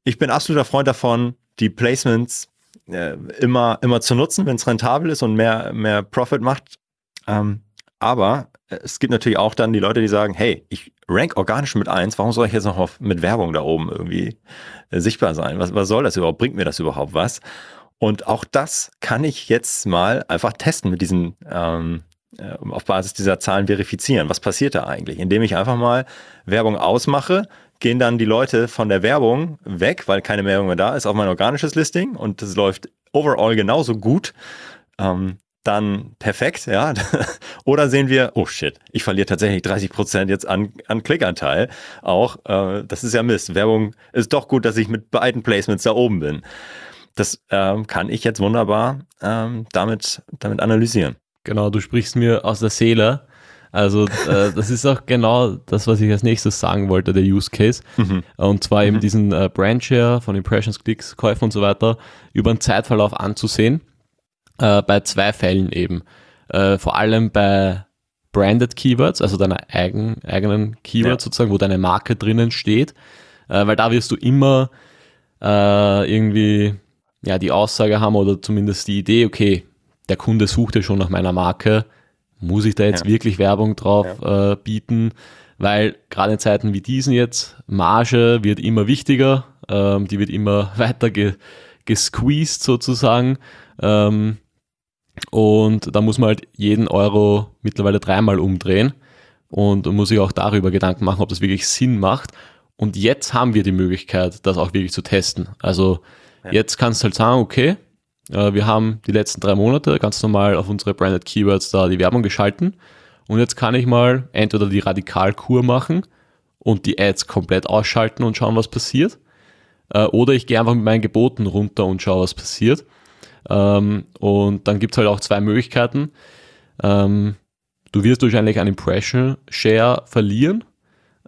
ich bin absoluter Freund davon, die Placements äh, immer, immer zu nutzen, wenn es rentabel ist und mehr, mehr Profit macht. Ähm, aber es gibt natürlich auch dann die Leute, die sagen, hey, ich rank organisch mit eins, warum soll ich jetzt noch mit Werbung da oben irgendwie äh, sichtbar sein? Was, was soll das überhaupt? Bringt mir das überhaupt was? Und auch das kann ich jetzt mal einfach testen mit diesen, ähm, äh, auf Basis dieser Zahlen verifizieren. Was passiert da eigentlich? Indem ich einfach mal Werbung ausmache, gehen dann die Leute von der Werbung weg, weil keine Werbung mehr da ist, auf mein organisches Listing und das läuft overall genauso gut. Ähm, dann perfekt, ja. Oder sehen wir, oh shit, ich verliere tatsächlich 30 Prozent jetzt an, an Klickanteil. Auch, äh, das ist ja Mist. Werbung ist doch gut, dass ich mit beiden Placements da oben bin. Das ähm, kann ich jetzt wunderbar ähm, damit, damit analysieren. Genau, du sprichst mir aus der Seele. Also äh, das ist auch genau das, was ich als nächstes sagen wollte, der Use Case. Mhm. Und zwar eben mhm. diesen äh, Brandshare von Impressions, Klicks, Käufen und so weiter über einen Zeitverlauf anzusehen äh, bei zwei Fällen eben. Äh, vor allem bei Branded Keywords, also deiner eigen, eigenen Keywords ja. sozusagen, wo deine Marke drinnen steht, äh, weil da wirst du immer äh, irgendwie ja die Aussage haben oder zumindest die Idee, okay, der Kunde sucht ja schon nach meiner Marke, muss ich da jetzt ja. wirklich Werbung drauf ja. äh, bieten? Weil gerade in Zeiten wie diesen jetzt, Marge wird immer wichtiger, ähm, die wird immer weiter ge gesqueezed sozusagen. Ähm, und da muss man halt jeden Euro mittlerweile dreimal umdrehen und muss sich auch darüber Gedanken machen, ob das wirklich Sinn macht. Und jetzt haben wir die Möglichkeit, das auch wirklich zu testen. Also ja. jetzt kannst du halt sagen, okay, äh, wir haben die letzten drei Monate ganz normal auf unsere Branded Keywords da die Werbung geschalten. Und jetzt kann ich mal entweder die Radikalkur machen und die Ads komplett ausschalten und schauen, was passiert. Äh, oder ich gehe einfach mit meinen Geboten runter und schaue, was passiert. Ähm, und dann gibt es halt auch zwei Möglichkeiten. Ähm, du wirst wahrscheinlich einen Impression Share verlieren,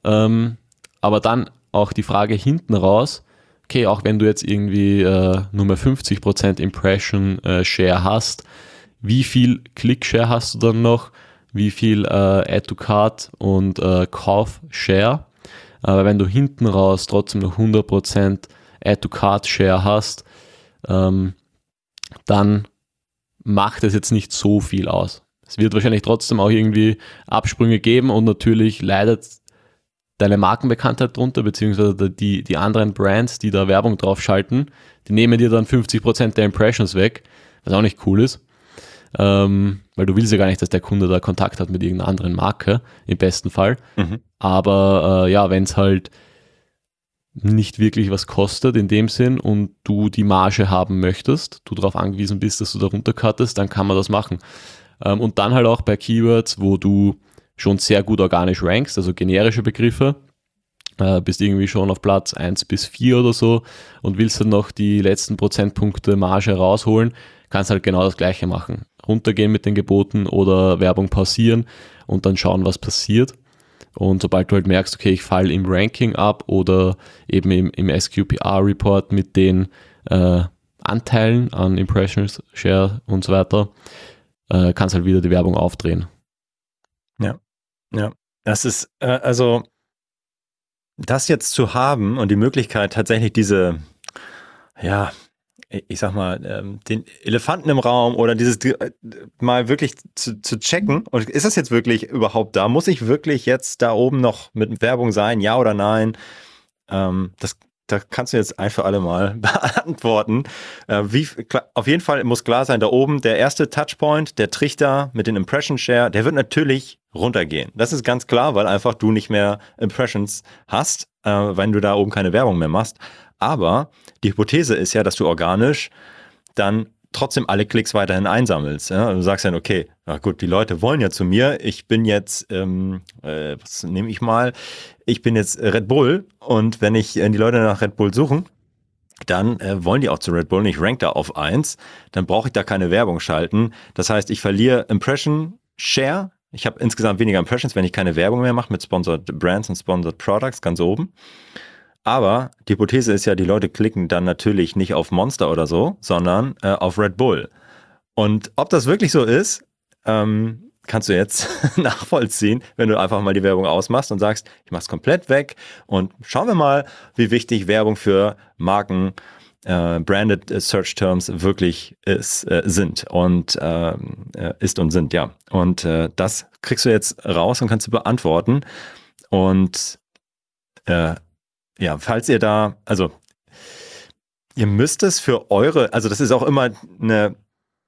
ähm, aber dann auch die Frage hinten raus, okay, auch wenn du jetzt irgendwie äh, nur mehr 50% Impression äh, Share hast, wie viel Click Share hast du dann noch? Wie viel äh, Add to Card und äh, Kauf Share? Aber wenn du hinten raus trotzdem noch 100% Add to Card Share hast, ähm, dann macht es jetzt nicht so viel aus. Es wird wahrscheinlich trotzdem auch irgendwie Absprünge geben und natürlich leidet deine Markenbekanntheit drunter, beziehungsweise die, die anderen Brands, die da Werbung drauf schalten, die nehmen dir dann 50% der Impressions weg, was auch nicht cool ist. Ähm, weil du willst ja gar nicht, dass der Kunde da Kontakt hat mit irgendeiner anderen Marke, im besten Fall. Mhm. Aber äh, ja, wenn es halt nicht wirklich was kostet in dem Sinn und du die Marge haben möchtest, du darauf angewiesen bist, dass du da runtercuttest, dann kann man das machen. Ähm, und dann halt auch bei Keywords, wo du schon sehr gut organisch rankst, also generische Begriffe, äh, bist irgendwie schon auf Platz 1 bis 4 oder so und willst dann noch die letzten Prozentpunkte Marge rausholen, kannst halt genau das gleiche machen. Runtergehen mit den Geboten oder Werbung pausieren und dann schauen, was passiert. Und sobald du halt merkst, okay, ich falle im Ranking ab oder eben im, im SQPR-Report mit den äh, Anteilen an Impressions, Share und so weiter, äh, kannst halt wieder die Werbung aufdrehen. Ja, ja. Das ist, äh, also das jetzt zu haben und die Möglichkeit tatsächlich diese, ja, ich sag mal, ähm, den Elefanten im Raum oder dieses äh, mal wirklich zu, zu checken. Und ist das jetzt wirklich überhaupt da? Muss ich wirklich jetzt da oben noch mit Werbung sein? Ja oder nein? Ähm, das, da kannst du jetzt ein für alle Mal beantworten. Äh, wie, auf jeden Fall muss klar sein, da oben der erste Touchpoint, der Trichter mit den Impression Share, der wird natürlich runtergehen. Das ist ganz klar, weil einfach du nicht mehr Impressions hast, äh, wenn du da oben keine Werbung mehr machst. Aber die Hypothese ist ja, dass du organisch dann trotzdem alle Klicks weiterhin einsammelst. Ja? Du sagst dann, okay, na gut, die Leute wollen ja zu mir. Ich bin jetzt, ähm, äh, was nehme ich mal? Ich bin jetzt Red Bull und wenn ich äh, die Leute nach Red Bull suchen, dann äh, wollen die auch zu Red Bull und ich rank da auf eins. Dann brauche ich da keine Werbung schalten. Das heißt, ich verliere Impression Share. Ich habe insgesamt weniger Impressions, wenn ich keine Werbung mehr mache mit Sponsored Brands und Sponsored Products ganz oben. Aber die Hypothese ist ja, die Leute klicken dann natürlich nicht auf Monster oder so, sondern äh, auf Red Bull. Und ob das wirklich so ist, ähm, kannst du jetzt nachvollziehen, wenn du einfach mal die Werbung ausmachst und sagst, ich mach's komplett weg und schauen wir mal, wie wichtig Werbung für Marken, äh, Branded Search Terms wirklich ist, äh, sind und ähm, äh, ist und sind, ja. Und äh, das kriegst du jetzt raus und kannst du beantworten. Und äh, ja, falls ihr da, also ihr müsst es für eure, also das ist auch immer eine,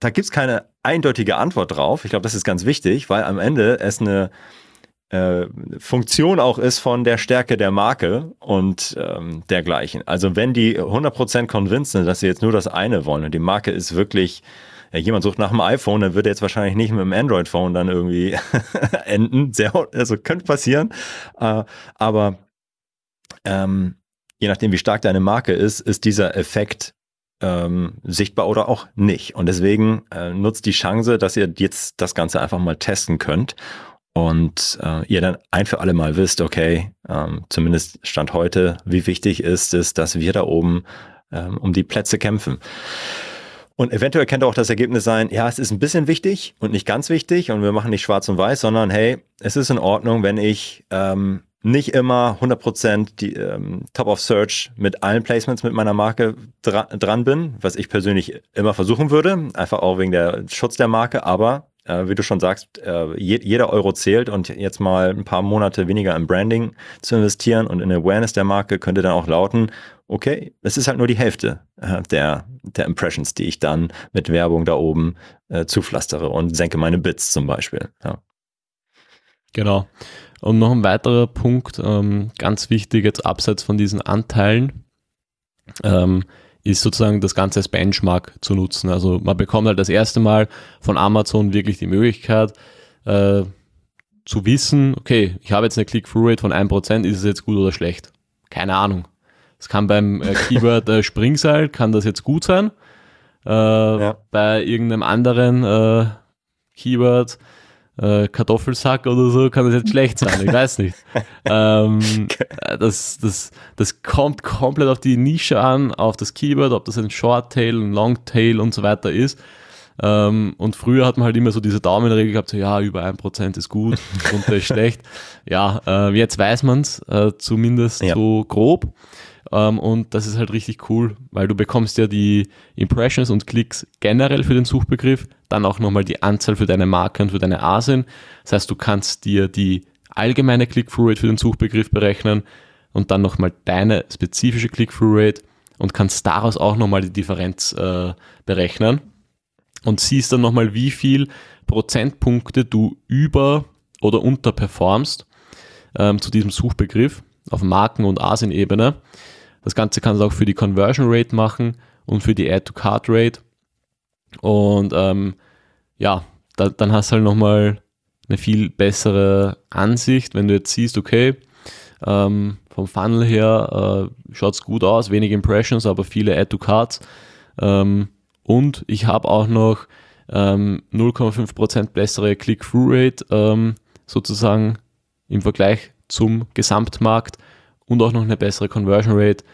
da gibt es keine eindeutige Antwort drauf. Ich glaube, das ist ganz wichtig, weil am Ende es eine äh, Funktion auch ist von der Stärke der Marke und ähm, dergleichen. Also wenn die 100% convinced sind, dass sie jetzt nur das eine wollen und die Marke ist wirklich ja, jemand sucht nach einem iPhone, dann wird er jetzt wahrscheinlich nicht mit einem Android-Phone dann irgendwie enden. Sehr, also könnte passieren. Äh, aber ähm, je nachdem, wie stark deine Marke ist, ist dieser Effekt ähm, sichtbar oder auch nicht. Und deswegen äh, nutzt die Chance, dass ihr jetzt das Ganze einfach mal testen könnt und äh, ihr dann ein für alle Mal wisst, okay, ähm, zumindest Stand heute, wie wichtig ist es, dass wir da oben ähm, um die Plätze kämpfen. Und eventuell könnte auch das Ergebnis sein, ja, es ist ein bisschen wichtig und nicht ganz wichtig und wir machen nicht schwarz und weiß, sondern hey, es ist in Ordnung, wenn ich ähm, nicht immer 100% die ähm, Top of Search mit allen Placements mit meiner Marke dra dran bin, was ich persönlich immer versuchen würde, einfach auch wegen der Schutz der Marke, aber äh, wie du schon sagst, äh, je jeder Euro zählt und jetzt mal ein paar Monate weniger im Branding zu investieren und in Awareness der Marke könnte dann auch lauten, okay, es ist halt nur die Hälfte äh, der, der Impressions, die ich dann mit Werbung da oben äh, zupflastere und senke meine Bits zum Beispiel. Ja. Genau. Und noch ein weiterer Punkt, ähm, ganz wichtig jetzt abseits von diesen Anteilen, ähm, ist sozusagen das Ganze als Benchmark zu nutzen. Also man bekommt halt das erste Mal von Amazon wirklich die Möglichkeit äh, zu wissen, okay, ich habe jetzt eine Click-Through-Rate von 1%, ist es jetzt gut oder schlecht? Keine Ahnung. Es kann beim äh, Keyword äh, Springseil, kann das jetzt gut sein. Äh, ja. Bei irgendeinem anderen äh, Keyword äh, Kartoffelsack oder so, kann das jetzt schlecht sein, ich weiß nicht. ähm, das, das, das kommt komplett auf die Nische an, auf das Keyword, ob das ein Short-Tail, ein Long-Tail und so weiter ist. Ähm, und früher hat man halt immer so diese Daumenregel gehabt, so ja, über ein Prozent ist gut, drunter ist schlecht. Ja, äh, jetzt weiß man's äh, zumindest ja. so grob. Ähm, und das ist halt richtig cool, weil du bekommst ja die Impressions und Klicks generell für den Suchbegriff, dann auch nochmal die Anzahl für deine Marke und für deine ASIN. Das heißt, du kannst dir die allgemeine Click-Through-Rate für den Suchbegriff berechnen und dann nochmal deine spezifische Click-Through-Rate und kannst daraus auch nochmal die Differenz äh, berechnen und siehst dann nochmal, wie viel Prozentpunkte du über- oder unterperformst ähm, zu diesem Suchbegriff auf Marken- und ASIN-Ebene. Das Ganze kannst du auch für die Conversion Rate machen und für die Add-to-Card Rate. Und ähm, ja, da, dann hast du halt nochmal eine viel bessere Ansicht, wenn du jetzt siehst, okay, ähm, vom Funnel her äh, schaut es gut aus, wenige Impressions, aber viele Add-to-Cards. Ähm, und ich habe auch noch ähm, 0,5% bessere Click-Through-Rate ähm, sozusagen im Vergleich zum Gesamtmarkt und auch noch eine bessere Conversion Rate,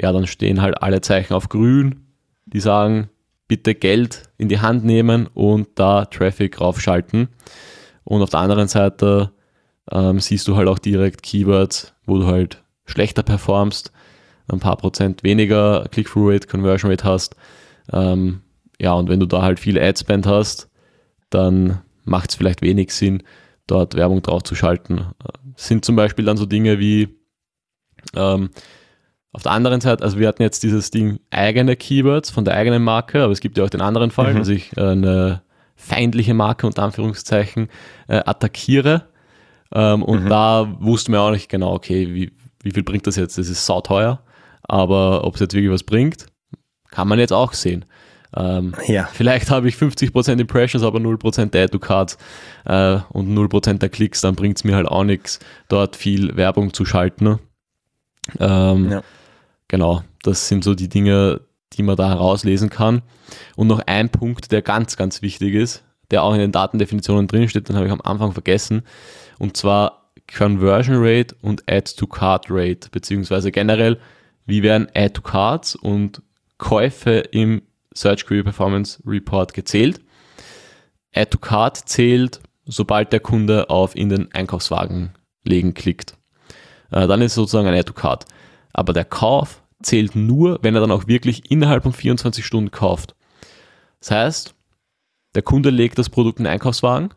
ja, dann stehen halt alle Zeichen auf grün, die sagen, bitte Geld in die Hand nehmen und da Traffic raufschalten. Und auf der anderen Seite ähm, siehst du halt auch direkt Keywords, wo du halt schlechter performst, ein paar Prozent weniger Click-Through-Rate, Conversion Rate hast. Ähm, ja, und wenn du da halt viel Ad-Spend hast, dann macht es vielleicht wenig Sinn, dort Werbung drauf zu schalten. Sind zum Beispiel dann so Dinge wie ähm, auf der anderen Seite, also wir hatten jetzt dieses Ding eigene Keywords von der eigenen Marke, aber es gibt ja auch den anderen Fall, mhm. dass ich eine feindliche Marke unter Anführungszeichen äh, attackiere. Ähm, und mhm. da wussten wir auch nicht genau, okay, wie, wie viel bringt das jetzt? Das ist sauteuer, aber ob es jetzt wirklich was bringt, kann man jetzt auch sehen. Ähm, ja. Vielleicht habe ich 50% Impressions, aber 0% der to Cards äh, und 0% der Klicks, dann bringt es mir halt auch nichts, dort viel Werbung zu schalten. Ähm, ja. Genau, das sind so die Dinge, die man da herauslesen kann. Und noch ein Punkt, der ganz, ganz wichtig ist, der auch in den Datendefinitionen drinsteht, den habe ich am Anfang vergessen, und zwar Conversion Rate und Add-to-Card Rate, beziehungsweise generell, wie werden Add-to-Cards und Käufe im Search Query Performance Report gezählt. Add-to-Card zählt, sobald der Kunde auf in den Einkaufswagen legen klickt. Äh, dann ist es sozusagen ein Add-to-Card. Aber der Kauf zählt nur, wenn er dann auch wirklich innerhalb von 24 Stunden kauft. Das heißt, der Kunde legt das Produkt in den Einkaufswagen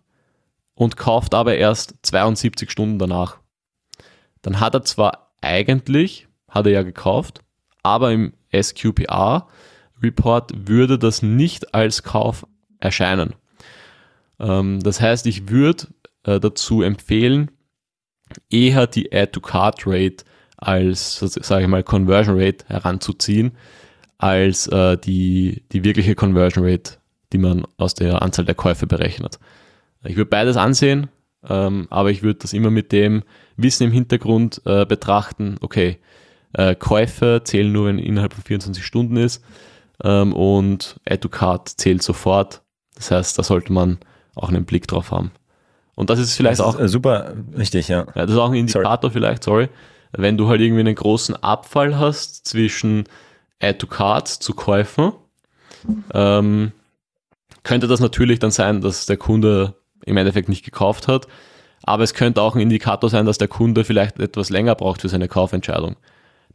und kauft aber erst 72 Stunden danach. Dann hat er zwar eigentlich, hat er ja gekauft, aber im SQPR Report würde das nicht als Kauf erscheinen. Ähm, das heißt, ich würde äh, dazu empfehlen, eher die Add-to-Card-Rate als, sage ich mal, Conversion Rate heranzuziehen, als äh, die, die wirkliche Conversion Rate, die man aus der Anzahl der Käufe berechnet. Ich würde beides ansehen, ähm, aber ich würde das immer mit dem Wissen im Hintergrund äh, betrachten, okay, äh, Käufe zählen nur, wenn innerhalb von 24 Stunden ist ähm, und Add to Card zählt sofort. Das heißt, da sollte man auch einen Blick drauf haben. Und das ist vielleicht das ist, auch äh, super wichtig, ja. ja. Das ist auch ein Indikator sorry. vielleicht, sorry, wenn du halt irgendwie einen großen Abfall hast zwischen Add to Cards zu Käufen, ähm, könnte das natürlich dann sein, dass der Kunde im Endeffekt nicht gekauft hat. Aber es könnte auch ein Indikator sein, dass der Kunde vielleicht etwas länger braucht für seine Kaufentscheidung.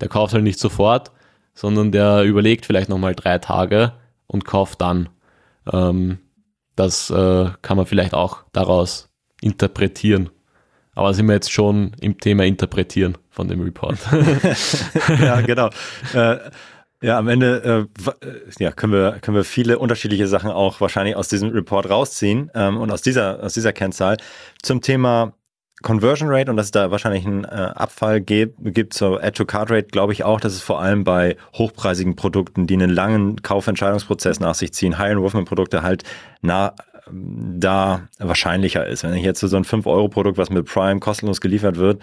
Der kauft halt nicht sofort, sondern der überlegt vielleicht nochmal drei Tage und kauft dann. Ähm, das äh, kann man vielleicht auch daraus interpretieren. Aber sind wir jetzt schon im Thema Interpretieren von dem Report. ja, genau. Äh, ja, am Ende äh, äh, ja, können, wir, können wir viele unterschiedliche Sachen auch wahrscheinlich aus diesem Report rausziehen ähm, und aus dieser, aus dieser Kennzahl. Zum Thema Conversion Rate und dass es da wahrscheinlich einen äh, Abfall gibt, zur Add-to-Card Rate, glaube ich auch, dass es vor allem bei hochpreisigen Produkten, die einen langen Kaufentscheidungsprozess nach sich ziehen, High-Involvement-Produkte halt nah da wahrscheinlicher ist. Wenn ich jetzt so ein 5-Euro-Produkt, was mit Prime kostenlos geliefert wird,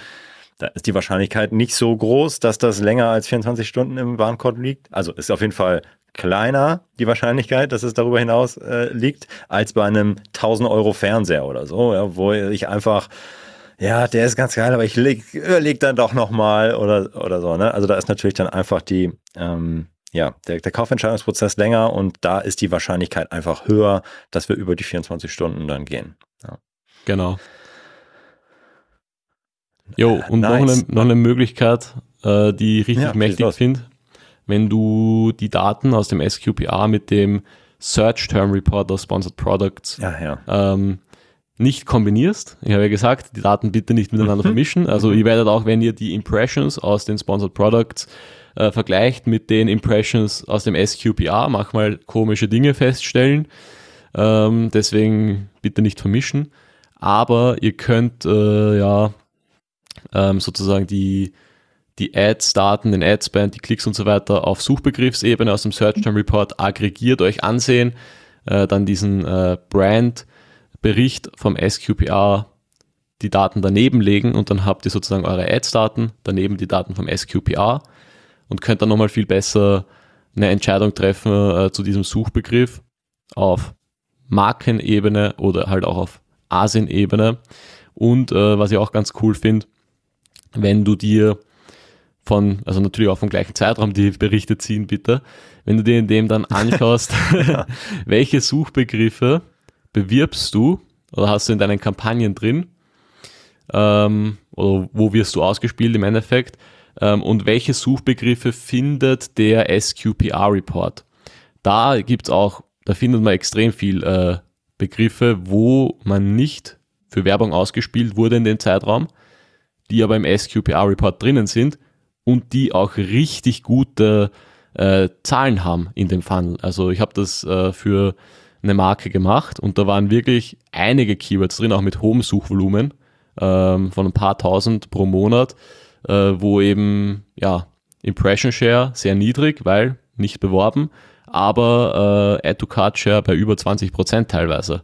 da ist die Wahrscheinlichkeit nicht so groß, dass das länger als 24 Stunden im Warenkorb liegt. Also ist auf jeden Fall kleiner die Wahrscheinlichkeit, dass es darüber hinaus äh, liegt, als bei einem 1000 Euro Fernseher oder so, ja, wo ich einfach ja, der ist ganz geil, aber ich leg, leg dann doch nochmal oder, oder so. Ne? Also da ist natürlich dann einfach die, ähm, ja, der, der Kaufentscheidungsprozess länger und da ist die Wahrscheinlichkeit einfach höher, dass wir über die 24 Stunden dann gehen. Ja. Genau. Jo, und nice. noch, eine, noch eine Möglichkeit, äh, die ich richtig ja, mächtig finde, wenn du die Daten aus dem SQPR mit dem Search Term Report aus Sponsored Products ja, ja. Ähm, nicht kombinierst. Ich habe ja gesagt, die Daten bitte nicht miteinander mhm. vermischen. Also ihr werdet auch, wenn ihr die Impressions aus den Sponsored Products äh, vergleicht mit den Impressions aus dem SQPR, manchmal komische Dinge feststellen. Ähm, deswegen bitte nicht vermischen. Aber ihr könnt äh, ja ähm, sozusagen die, die Ads-Daten, den Ad-Spend, die Klicks und so weiter auf Suchbegriffsebene aus dem Search Term Report aggregiert euch ansehen, äh, dann diesen äh, Brand Bericht vom SQPR die Daten daneben legen und dann habt ihr sozusagen eure Ads-Daten, daneben die Daten vom SQPR und könnt dann nochmal viel besser eine Entscheidung treffen äh, zu diesem Suchbegriff auf Markenebene oder halt auch auf ASIN-Ebene. Und äh, was ich auch ganz cool finde, wenn du dir von, also natürlich auch vom gleichen Zeitraum die Berichte ziehen, bitte, wenn du dir in dem dann anschaust, welche Suchbegriffe bewirbst du oder hast du in deinen Kampagnen drin? Ähm, oder wo wirst du ausgespielt im Endeffekt? Ähm, und welche Suchbegriffe findet der SQPR-Report. Da gibt's auch, da findet man extrem viel äh, Begriffe, wo man nicht für Werbung ausgespielt wurde in dem Zeitraum, die aber im SQPR-Report drinnen sind und die auch richtig gute äh, Zahlen haben in dem Funnel. Also ich habe das äh, für eine Marke gemacht und da waren wirklich einige Keywords drin, auch mit hohem Suchvolumen ähm, von ein paar tausend pro Monat, äh, wo eben ja Impression Share sehr niedrig, weil nicht beworben, aber äh, Add to Card Share bei über 20 Prozent teilweise.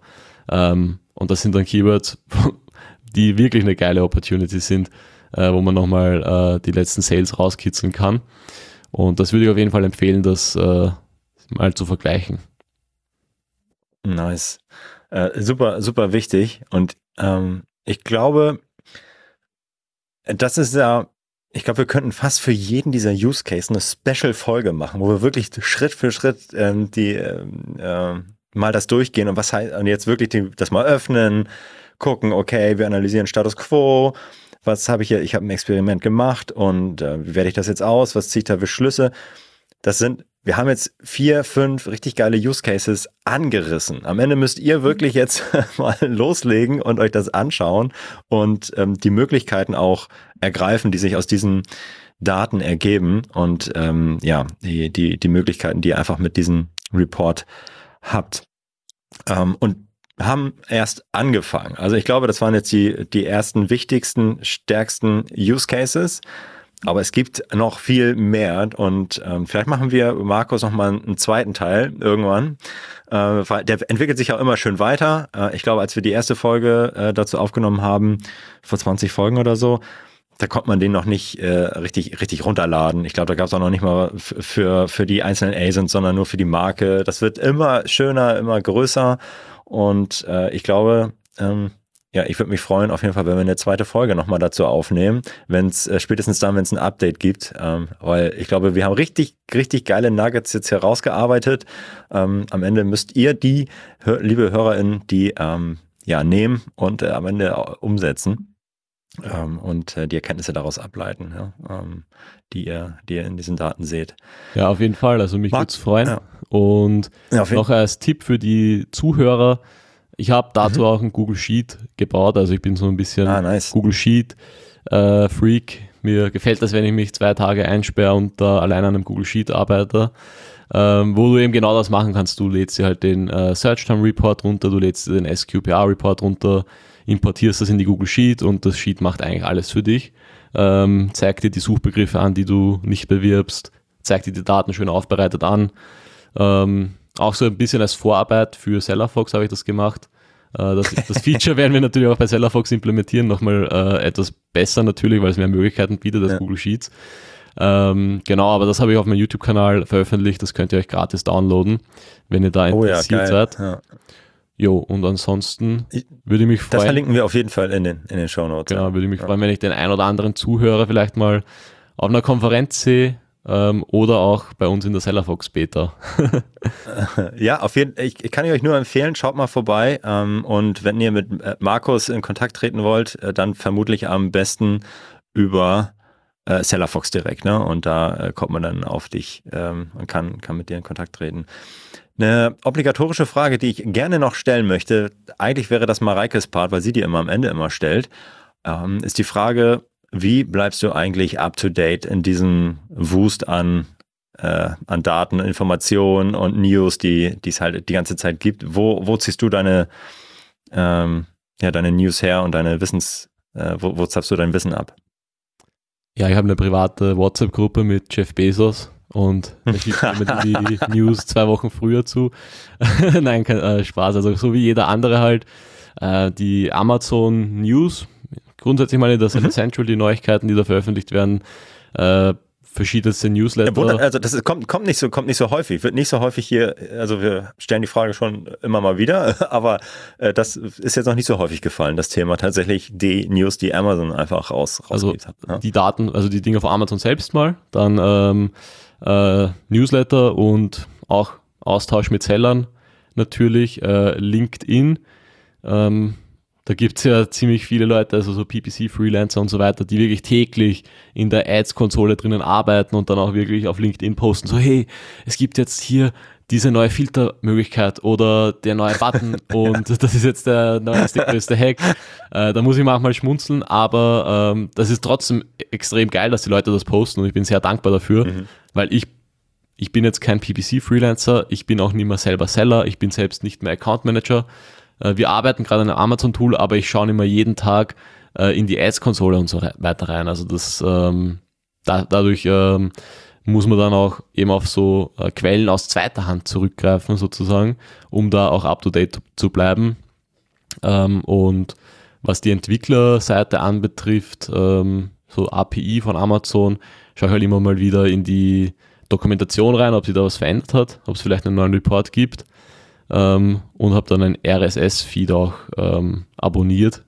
Ähm, und das sind dann Keywords, die wirklich eine geile Opportunity sind, äh, wo man nochmal äh, die letzten Sales rauskitzeln kann. Und das würde ich auf jeden Fall empfehlen, das äh, mal zu vergleichen. Nice. Äh, super, super wichtig. Und ähm, ich glaube, das ist ja, ich glaube, wir könnten fast für jeden dieser Use Case eine Special-Folge machen, wo wir wirklich Schritt für Schritt ähm, die ähm, äh, mal das durchgehen und was heißt, und jetzt wirklich die, das mal öffnen, gucken, okay, wir analysieren Status Quo, was habe ich hier, ich habe ein Experiment gemacht und äh, wie werte ich das jetzt aus, was ziehe ich da für Schlüsse? Das sind wir haben jetzt vier, fünf richtig geile Use Cases angerissen. Am Ende müsst ihr wirklich jetzt mal loslegen und euch das anschauen und ähm, die Möglichkeiten auch ergreifen, die sich aus diesen Daten ergeben und ähm, ja, die, die, die Möglichkeiten, die ihr einfach mit diesem Report habt. Ähm, und haben erst angefangen. Also ich glaube, das waren jetzt die, die ersten wichtigsten, stärksten Use Cases. Aber es gibt noch viel mehr und ähm, vielleicht machen wir Markus noch mal einen zweiten Teil irgendwann, äh, der entwickelt sich auch immer schön weiter. Äh, ich glaube, als wir die erste Folge äh, dazu aufgenommen haben, vor 20 Folgen oder so, da konnte man den noch nicht äh, richtig richtig runterladen. Ich glaube, da gab es auch noch nicht mal für für die einzelnen Agents, sondern nur für die Marke. Das wird immer schöner, immer größer und äh, ich glaube, ähm, ja, ich würde mich freuen, auf jeden Fall, wenn wir eine zweite Folge nochmal dazu aufnehmen, wenn es äh, spätestens dann, wenn es ein Update gibt, ähm, weil ich glaube, wir haben richtig, richtig geile Nuggets jetzt herausgearbeitet. Ähm, am Ende müsst ihr die, liebe HörerInnen, die ähm, ja nehmen und äh, am Ende umsetzen ähm, und äh, die Erkenntnisse daraus ableiten, ja, ähm, die ihr, die ihr in diesen Daten seht. Ja, auf jeden Fall. Also mich würde es freuen. Ja. Und ja, noch als Tipp für die Zuhörer, ich habe dazu mhm. auch ein Google Sheet gebaut, also ich bin so ein bisschen ah, nice. Google Sheet äh, Freak. Mir gefällt das, wenn ich mich zwei Tage einsperre und da allein an einem Google Sheet arbeite. Ähm, wo du eben genau das machen kannst. Du lädst dir halt den äh, Search Time Report runter, du lädst dir den SQPR Report runter, importierst das in die Google Sheet und das Sheet macht eigentlich alles für dich. Ähm, zeigt dir die Suchbegriffe an, die du nicht bewirbst, zeigt dir die Daten schön aufbereitet an. Ähm, auch so ein bisschen als Vorarbeit für Sellerfox habe ich das gemacht. Äh, das, das, Feature werden wir natürlich auch bei Sellerfox implementieren, nochmal äh, etwas besser natürlich, weil es mehr Möglichkeiten bietet als ja. Google Sheets. Ähm, genau, aber das habe ich auf meinem YouTube-Kanal veröffentlicht, das könnt ihr euch gratis downloaden, wenn ihr da interessiert oh ja, seid. Ja. Jo, und ansonsten würde ich mich freuen. Das verlinken wir auf jeden Fall in den, in den Show Notes. Genau, würde ich mich freuen, wenn ich den ein oder anderen Zuhörer vielleicht mal auf einer Konferenz sehe, ähm, oder auch bei uns in der Sellerfox Beta. ja, auf jeden Fall. Ich, ich, kann euch nur empfehlen, schaut mal vorbei. Ähm, und wenn ihr mit äh, Markus in Kontakt treten wollt, äh, dann vermutlich am besten über äh, Sellerfox direkt. Ne? Und da äh, kommt man dann auf dich ähm, und kann, kann mit dir in Kontakt treten. Eine obligatorische Frage, die ich gerne noch stellen möchte, eigentlich wäre das Mareikes Part, weil sie die immer am Ende immer stellt, ähm, ist die Frage, wie bleibst du eigentlich up to date in diesem Wust an, äh, an Daten, Informationen und News, die es halt die ganze Zeit gibt? Wo, wo ziehst du deine, ähm, ja, deine News her und deine Wissens, äh, wo, wo zapfst du dein Wissen ab? Ja, ich habe eine private WhatsApp-Gruppe mit Jeff Bezos und da schickt die News zwei Wochen früher zu. Nein, kein äh, Spaß. Also so wie jeder andere halt. Äh, die Amazon News grundsätzlich mal in der mhm. Central die Neuigkeiten, die da veröffentlicht werden, äh, verschiedenste Newsletter. Ja, also das ist, kommt, kommt, nicht so, kommt nicht so häufig, wird nicht so häufig hier, also wir stellen die Frage schon immer mal wieder, aber äh, das ist jetzt noch nicht so häufig gefallen, das Thema tatsächlich die News, die Amazon einfach raus, also hat. Ja. Die Daten, also die Dinge von Amazon selbst mal, dann ähm, äh, Newsletter und auch Austausch mit Sellern natürlich, äh, LinkedIn, ähm, da gibt es ja ziemlich viele Leute, also so PPC-Freelancer und so weiter, die wirklich täglich in der Ads-Konsole drinnen arbeiten und dann auch wirklich auf LinkedIn posten, so hey, es gibt jetzt hier diese neue Filtermöglichkeit oder der neue Button und das ist jetzt der neueste, größte Hack. Äh, da muss ich manchmal schmunzeln, aber ähm, das ist trotzdem extrem geil, dass die Leute das posten und ich bin sehr dankbar dafür, mhm. weil ich ich bin jetzt kein PPC-Freelancer, ich bin auch nicht mehr selber Seller, ich bin selbst nicht mehr Account Manager. Äh, wir arbeiten gerade an einem Amazon-Tool, aber ich schaue mehr jeden Tag äh, in die Ads-Konsole und so weiter rein. Also das ähm, da, dadurch ähm, muss man dann auch eben auf so äh, Quellen aus zweiter Hand zurückgreifen, sozusagen, um da auch up-to-date zu bleiben. Ähm, und was die Entwicklerseite anbetrifft, ähm, so API von Amazon, schaue ich halt immer mal wieder in die Dokumentation rein, ob sich da was verändert hat, ob es vielleicht einen neuen Report gibt. Ähm, und habe dann ein RSS-Feed auch ähm, abonniert.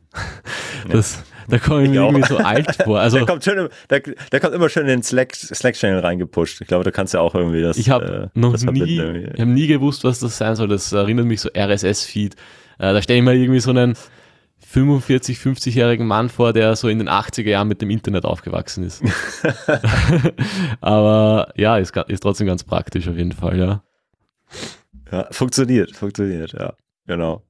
Das, da komme ich, ich mir irgendwie so alt vor. Also, der, kommt schön, der, der kommt immer schön in den Slack-Channel Slack reingepusht. Ich glaube, da kannst du auch irgendwie das. Ich habe äh, noch nie, ich hab nie gewusst, was das sein soll. Das erinnert mich so RSS-Feed. Äh, da stelle ich mir irgendwie so einen 45, 50-jährigen Mann vor, der so in den 80er Jahren mit dem Internet aufgewachsen ist. Aber ja, ist, ist trotzdem ganz praktisch auf jeden Fall, ja. Ja, funktioniert, funktioniert, ja, genau.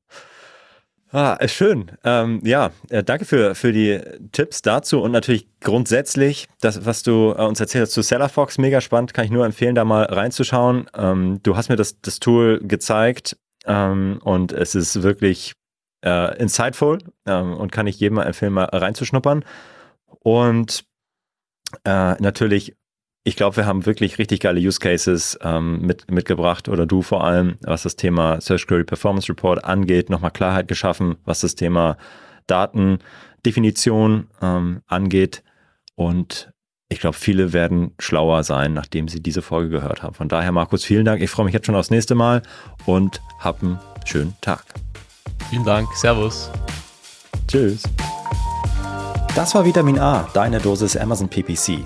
Ah, ist schön. Ähm, ja, äh, danke für, für die Tipps dazu und natürlich grundsätzlich, das, was du äh, uns erzählt hast zu Sellerfox, mega spannend, kann ich nur empfehlen, da mal reinzuschauen. Ähm, du hast mir das, das Tool gezeigt ähm, und es ist wirklich äh, insightful ähm, und kann ich jedem mal empfehlen, mal reinzuschnuppern. Und äh, natürlich ich glaube, wir haben wirklich richtig geile Use Cases ähm, mit, mitgebracht oder du vor allem, was das Thema Search Query Performance Report angeht, nochmal Klarheit geschaffen, was das Thema Datendefinition ähm, angeht. Und ich glaube, viele werden schlauer sein, nachdem sie diese Folge gehört haben. Von daher, Markus, vielen Dank. Ich freue mich jetzt schon aufs nächste Mal und hab einen schönen Tag. Vielen Dank. Servus. Tschüss. Das war Vitamin A, deine Dosis Amazon PPC.